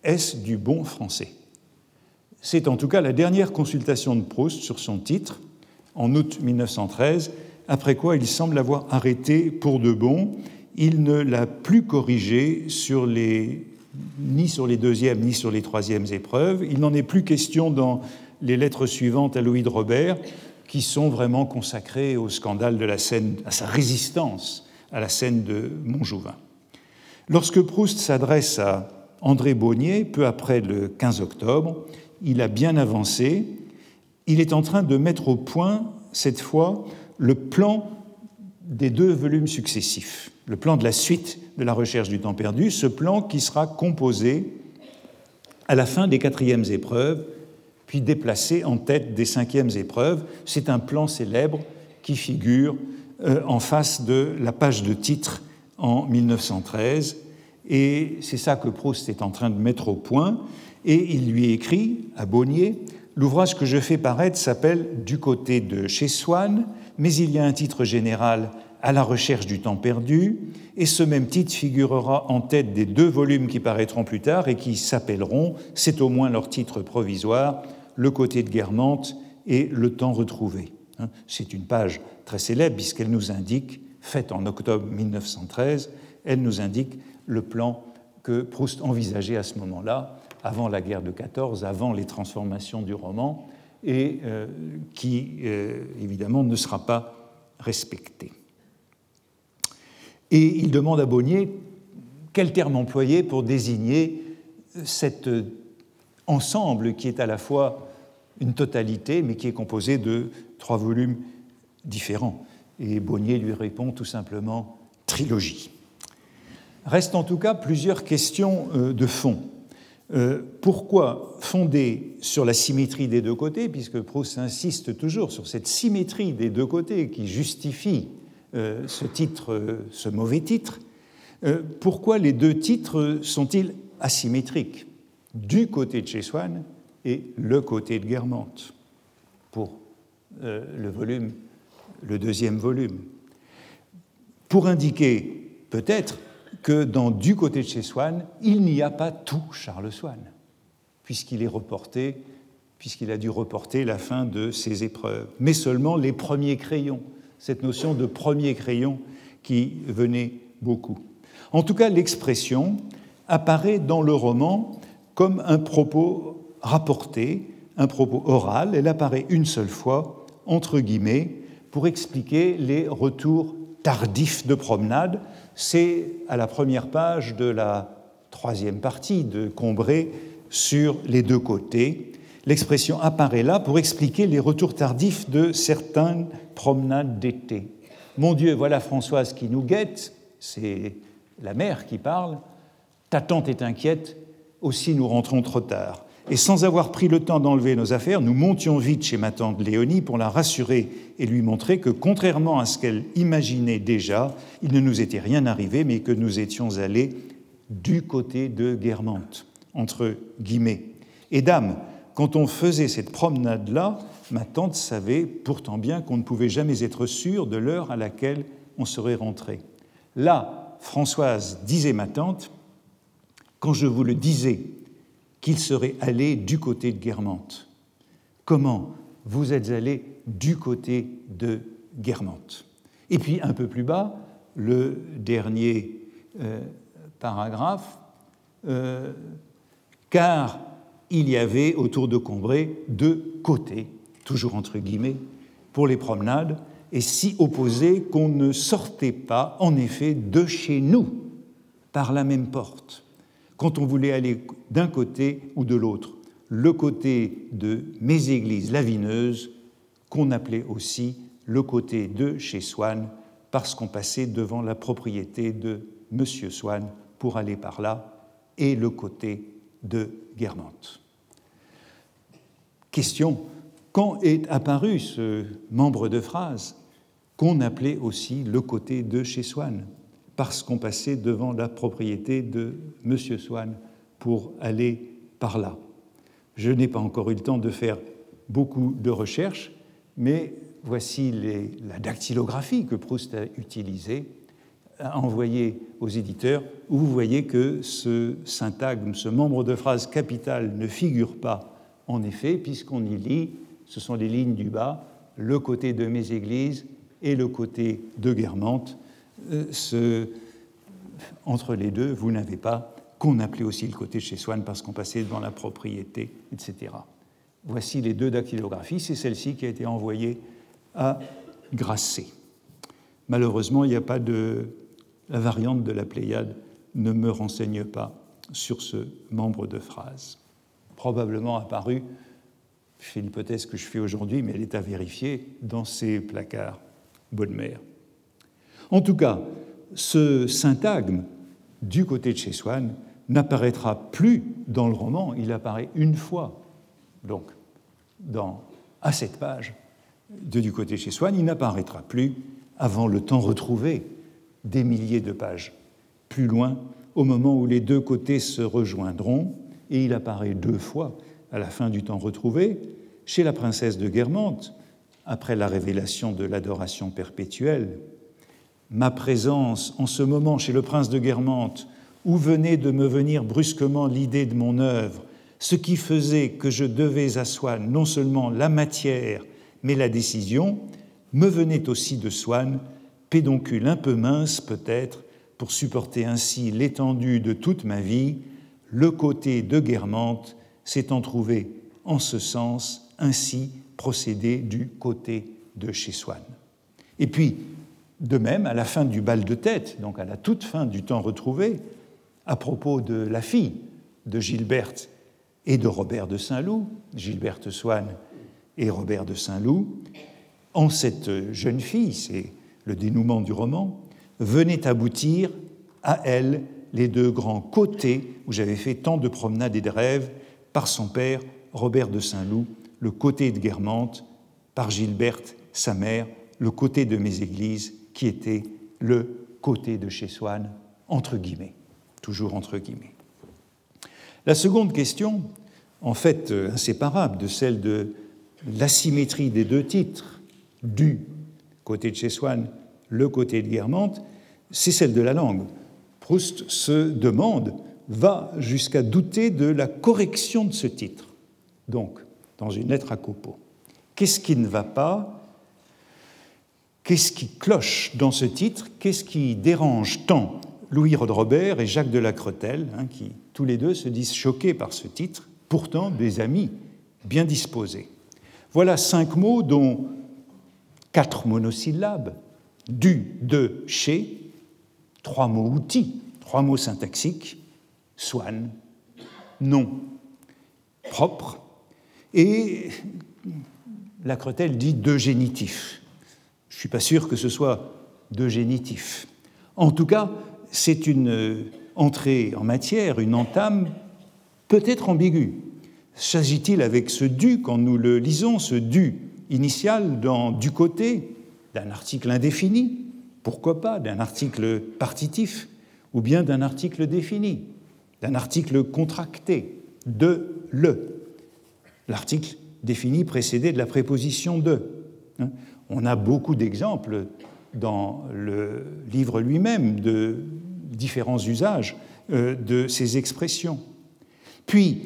est-ce du bon français? C'est en tout cas la dernière consultation de Proust sur son titre, en août 1913, après quoi il semble avoir arrêté pour de bon. Il ne l'a plus corrigé sur les, ni sur les deuxièmes ni sur les troisièmes épreuves. Il n'en est plus question dans les lettres suivantes à Louis de Robert, qui sont vraiment consacrées au scandale de la scène, à sa résistance à la scène de Montjouvin. Lorsque Proust s'adresse à André Bonnier, peu après le 15 octobre, il a bien avancé. Il est en train de mettre au point, cette fois, le plan des deux volumes successifs, le plan de la suite de la recherche du temps perdu, ce plan qui sera composé à la fin des quatrièmes épreuves, puis déplacé en tête des cinquièmes épreuves. C'est un plan célèbre qui figure euh, en face de la page de titre en 1913. Et c'est ça que Proust est en train de mettre au point et il lui écrit à Bonnier L'ouvrage que je fais paraître s'appelle Du côté de chez Swann, mais il y a un titre général à la recherche du temps perdu, et ce même titre figurera en tête des deux volumes qui paraîtront plus tard et qui s'appelleront, c'est au moins leur titre provisoire, Le côté de Guermantes et Le temps retrouvé. Hein, c'est une page très célèbre puisqu'elle nous indique, faite en octobre 1913, elle nous indique le plan que Proust envisageait à ce moment-là, avant la guerre de 14, avant les transformations du roman, et euh, qui, euh, évidemment, ne sera pas respecté. Et il demande à Bonnier quel terme employer pour désigner cet ensemble qui est à la fois une totalité, mais qui est composé de trois volumes différents. Et Bonnier lui répond tout simplement trilogie. Restent en tout cas plusieurs questions euh, de fond. Euh, pourquoi fondé sur la symétrie des deux côtés, puisque Proust insiste toujours sur cette symétrie des deux côtés qui justifie ce titre, euh, ce mauvais titre, pourquoi les deux titres sont-ils asymétriques? Du côté de chez Swann et le côté de Guermantes pour le volume, le deuxième volume. Pour indiquer peut-être que dans Du côté de chez Swann, il n'y a pas tout Charles Swann, puisqu'il est reporté, puisqu'il a dû reporter la fin de ses épreuves, mais seulement les premiers crayons, cette notion de premier crayon qui venait beaucoup. En tout cas, l'expression apparaît dans le roman comme un propos rapporté, un propos oral. Elle apparaît une seule fois, entre guillemets, pour expliquer les retours tardifs de promenade c'est à la première page de la troisième partie de Combray sur les deux côtés. L'expression apparaît là pour expliquer les retours tardifs de certaines promenades d'été. Mon Dieu, voilà Françoise qui nous guette, c'est la mère qui parle. Ta tante est inquiète, aussi nous rentrons trop tard et sans avoir pris le temps d'enlever nos affaires, nous montions vite chez ma tante Léonie pour la rassurer et lui montrer que, contrairement à ce qu'elle imaginait déjà, il ne nous était rien arrivé, mais que nous étions allés du côté de Guermantes, entre guillemets. Et dame, quand on faisait cette promenade-là, ma tante savait pourtant bien qu'on ne pouvait jamais être sûr de l'heure à laquelle on serait rentré. Là, Françoise disait ma tante, quand je vous le disais qu'il serait allé du côté de Guermantes. Comment vous êtes allé du côté de Guermantes? Et puis un peu plus bas, le dernier euh, paragraphe, euh, car il y avait autour de Combray deux côtés, toujours entre guillemets, pour les promenades, et si opposés qu'on ne sortait pas, en effet, de chez nous par la même porte, quand on voulait aller d'un côté ou de l'autre. Le côté de mes églises lavineuses, qu'on appelait aussi le côté de chez Swann, parce qu'on passait devant la propriété de M. Swann pour aller par là, et le côté de Guermantes. Question quand est apparu ce membre de phrase qu'on appelait aussi le côté de chez Swann, parce qu'on passait devant la propriété de M. Swann pour aller par là? Je n'ai pas encore eu le temps de faire beaucoup de recherches, mais voici la dactylographie que Proust a utilisée, a envoyée aux éditeurs, où vous voyez que ce syntagme, ce membre de phrase capital ne figure pas en effet, puisqu'on y lit, ce sont les lignes du bas, le côté de mes églises et le côté de Guermantes. Euh, entre les deux, vous n'avez pas qu'on appelait aussi le côté chez Swann parce qu'on passait devant la propriété, etc. Voici les deux dactylographies. C'est celle-ci qui a été envoyée à Grasset. Malheureusement, il n'y a pas de. La variante de la Pléiade ne me renseigne pas sur ce membre de phrase. Probablement apparu, je fais l'hypothèse que je fais aujourd'hui, mais elle est à vérifier, dans ces placards bonne mère. En tout cas, ce syntagme du côté de chez Swann n'apparaîtra plus dans le roman, il apparaît une fois, donc dans, à cette page de Du côté de chez Swann, il n'apparaîtra plus avant le temps retrouvé des milliers de pages plus loin, au moment où les deux côtés se rejoindront, et il apparaît deux fois à la fin du temps retrouvé, chez la princesse de Guermantes, après la révélation de l'adoration perpétuelle, ma présence en ce moment chez le prince de Guermantes, où venait de me venir brusquement l'idée de mon œuvre, ce qui faisait que je devais à Swann non seulement la matière, mais la décision, me venait aussi de Swann, pédoncule un peu mince peut-être, pour supporter ainsi l'étendue de toute ma vie, le côté de Guermantes s'étant trouvé en ce sens ainsi procéder du côté de chez Swann. Et puis, de même, à la fin du bal de tête, donc à la toute fin du temps retrouvé, à propos de la fille de Gilberte et de Robert de Saint-Loup, Gilberte Swann et Robert de Saint-Loup, en cette jeune fille, c'est le dénouement du roman, venaient aboutir à elle les deux grands côtés où j'avais fait tant de promenades et de rêves par son père, Robert de Saint-Loup, le côté de Guermantes, par Gilberte, sa mère, le côté de mes églises, qui était le côté de chez Swann, entre guillemets, toujours entre guillemets. La seconde question, en fait euh, inséparable de celle de l'asymétrie des deux titres, du côté de chez Swann, le côté de Guermantes, c'est celle de la langue. Proust se demande, va jusqu'à douter de la correction de ce titre. Donc, dans une lettre à Copeau. Qu'est-ce qui ne va pas? Qu'est-ce qui cloche dans ce titre? Qu'est-ce qui dérange tant Louis Rodrobert et Jacques de la Cretelle, hein, qui tous les deux se disent choqués par ce titre, pourtant des amis bien disposés. Voilà cinq mots dont quatre monosyllabes, du, de, chez, trois mots outils, trois mots syntaxiques, swan, nom, propre, et la dit deux génitifs. Je ne suis pas sûr que ce soit deux génitifs. En tout cas, c'est une entrée en matière, une entame peut-être ambiguë. S'agit-il avec ce du, quand nous le lisons, ce du initial dans du côté d'un article indéfini, pourquoi pas d'un article partitif, ou bien d'un article défini, d'un article contracté, de le L'article définie précédée de la préposition de. Hein. On a beaucoup d'exemples dans le livre lui-même de différents usages euh, de ces expressions. Puis,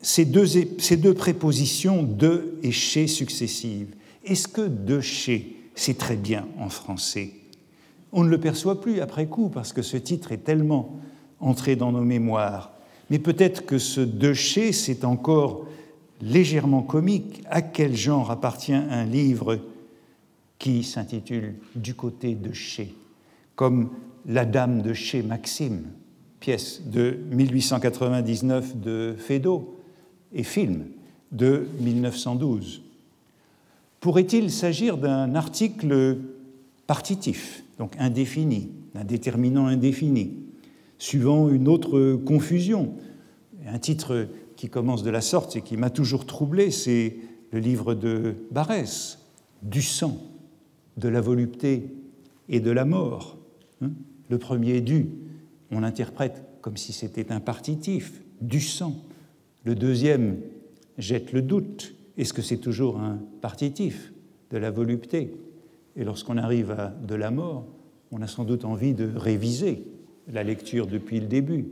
ces deux, ces deux prépositions de et chez successives, est-ce que de chez, c'est très bien en français? On ne le perçoit plus après coup parce que ce titre est tellement entré dans nos mémoires. Mais peut-être que ce de chez, c'est encore légèrement comique. À quel genre appartient un livre qui s'intitule Du côté de chez, comme La Dame de chez Maxime, pièce de 1899 de Feydeau et film de 1912. Pourrait-il s'agir d'un article partitif, donc indéfini, d'un déterminant indéfini, suivant une autre confusion Un titre qui commence de la sorte et qui m'a toujours troublé, c'est le livre de Barès, Du sang, de la volupté et de la mort. Hein? Le premier du, on l'interprète comme si c'était un partitif, du sang. Le deuxième jette le doute. Est-ce que c'est toujours un partitif de la volupté? Et lorsqu'on arrive à de la mort, on a sans doute envie de réviser la lecture depuis le début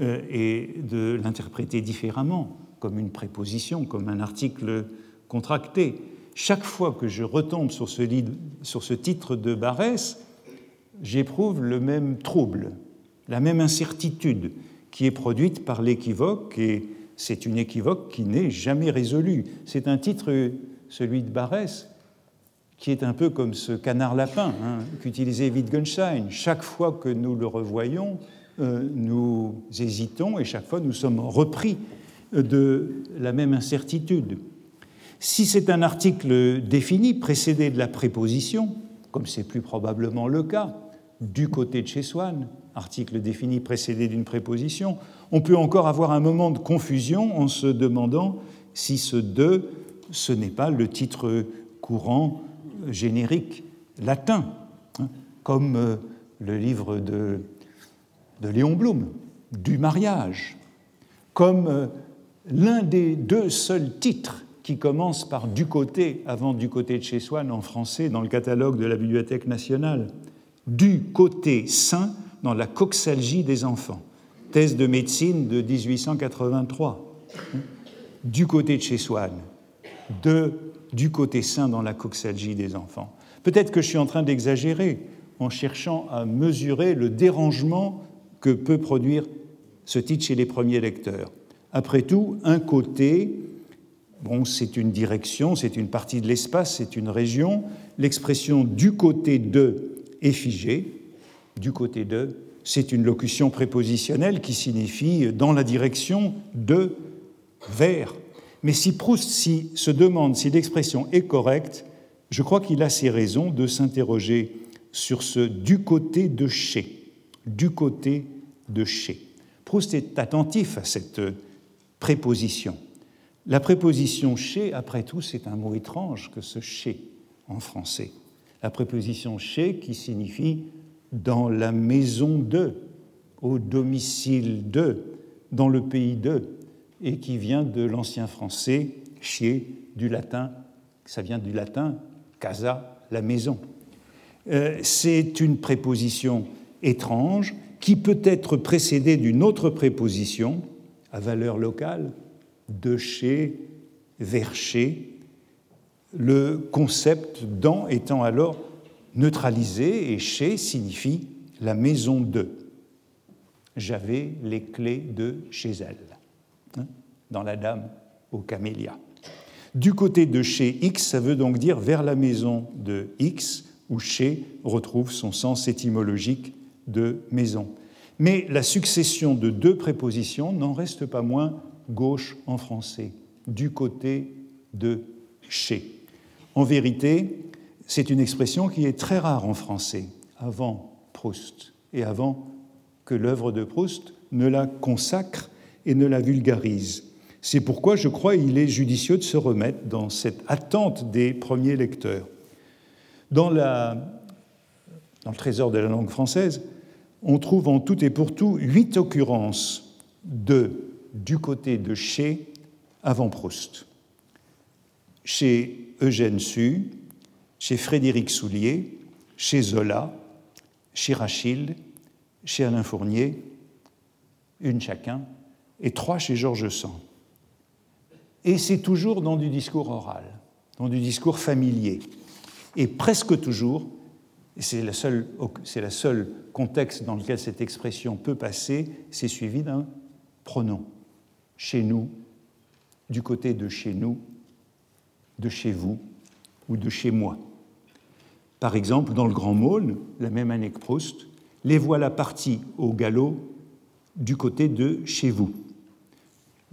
euh, et de l'interpréter différemment, comme une préposition, comme un article contracté. Chaque fois que je retombe sur ce, sur ce titre de Barès, j'éprouve le même trouble, la même incertitude qui est produite par l'équivoque, et c'est une équivoque qui n'est jamais résolue. C'est un titre, celui de Barès, qui est un peu comme ce canard lapin hein, qu'utilisait Wittgenstein. Chaque fois que nous le revoyons, euh, nous hésitons et chaque fois nous sommes repris de la même incertitude. Si c'est un article défini, précédé de la préposition, comme c'est plus probablement le cas, du côté de chez Swann, article défini précédé d'une préposition, on peut encore avoir un moment de confusion en se demandant si ce de, ce n'est pas le titre courant générique latin, hein, comme euh, le livre de, Léon Blum, du mariage, comme euh, l'un des deux seuls titres qui commence par du côté avant du côté de chez Swann en français dans le catalogue de la Bibliothèque nationale, du côté saint dans la coxalgie des enfants, thèse de médecine de 1883, du côté de chez Swann, de du côté sain dans la coxalgie des enfants. Peut-être que je suis en train d'exagérer en cherchant à mesurer le dérangement que peut produire ce titre chez les premiers lecteurs. Après tout, un côté, bon, c'est une direction, c'est une partie de l'espace, c'est une région. L'expression du côté de est figée. Du côté de, c'est une locution prépositionnelle qui signifie dans la direction de vers mais si Proust se demande si l'expression est correcte, je crois qu'il a ses raisons de s'interroger sur ce du côté de chez. Du côté de chez. Proust est attentif à cette préposition. La préposition chez, après tout, c'est un mot étrange que ce chez en français. La préposition chez qui signifie dans la maison de, au domicile de, dans le pays de et qui vient de l'ancien français chier du latin, ça vient du latin casa, la maison. Euh, c'est une préposition étrange qui peut être précédée d'une autre préposition à valeur locale, de chez, vers chez, le concept dans étant alors neutralisé et chez signifie la maison de. J'avais les clés de chez elle dans la Dame aux camélias. Du côté de chez X, ça veut donc dire vers la maison de X, où chez retrouve son sens étymologique de maison. Mais la succession de deux prépositions n'en reste pas moins gauche en français, du côté de chez. En vérité, c'est une expression qui est très rare en français, avant Proust et avant que l'œuvre de Proust ne la consacre et ne la vulgarise. C'est pourquoi je crois qu'il est judicieux de se remettre dans cette attente des premiers lecteurs. Dans, le trésor de la langue française, on trouve en tout et pour tout huit occurrences de du côté de chez avant Proust. chez Eugène Sue, chez Frédéric Soulier, chez Zola, chez Rachilde, chez Alain Fournier, une chacun, et trois chez Georges Sand. Et c'est toujours dans du discours oral, dans du discours familier. Et presque toujours, c'est le seul, seul contexte dans lequel cette expression peut passer, c'est suivi d'un pronom. Chez nous, du côté de chez nous, de chez vous ou de chez moi. Par exemple, dans le Grand Maulne, la même année que Proust, les voilà partis au galop du côté de chez vous.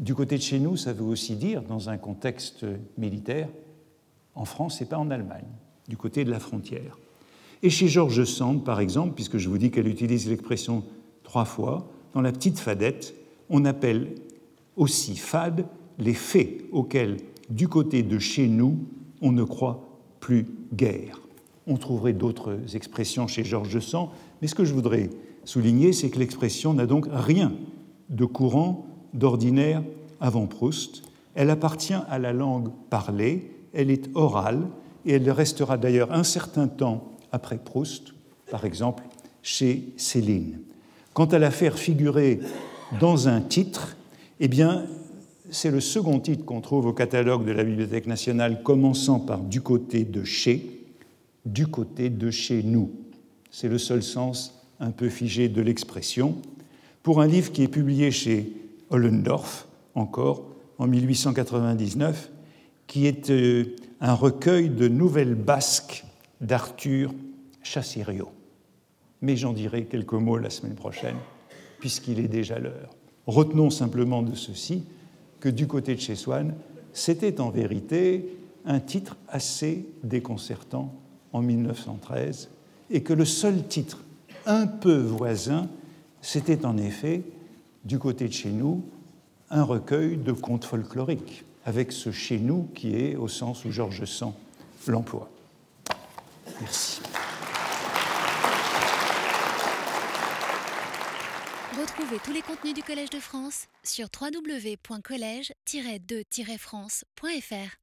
Du côté de chez nous, ça veut aussi dire, dans un contexte militaire, en France et pas en Allemagne, du côté de la frontière. Et chez Georges Sand, par exemple, puisque je vous dis qu'elle utilise l'expression trois fois, dans la petite fadette, on appelle aussi fade les faits auxquels, du côté de chez nous, on ne croit plus guère. On trouverait d'autres expressions chez Georges Sand, mais ce que je voudrais souligner, c'est que l'expression n'a donc rien de courant d'ordinaire avant Proust. Elle appartient à la langue parlée, elle est orale et elle restera d'ailleurs un certain temps après Proust, par exemple chez Céline. Quant à la faire figurer dans un titre, eh bien, c'est le second titre qu'on trouve au catalogue de la Bibliothèque nationale, commençant par Du côté de chez, Du côté de chez nous. C'est le seul sens un peu figé de l'expression. Pour un livre qui est publié chez Ollendorf, encore en 1899, qui est euh, un recueil de nouvelles basques d'Arthur Chassirio. Mais j'en dirai quelques mots la semaine prochaine, puisqu'il est déjà l'heure. Retenons simplement de ceci que du côté de chez Swann, c'était en vérité un titre assez déconcertant en 1913, et que le seul titre un peu voisin, c'était en effet, du côté de chez nous, un recueil de contes folkloriques, avec ce chez nous qui est au sens où Georges Sand l'emploie. Merci. Retrouvez tous les contenus du Collège de France sur www.colège-2-france.fr.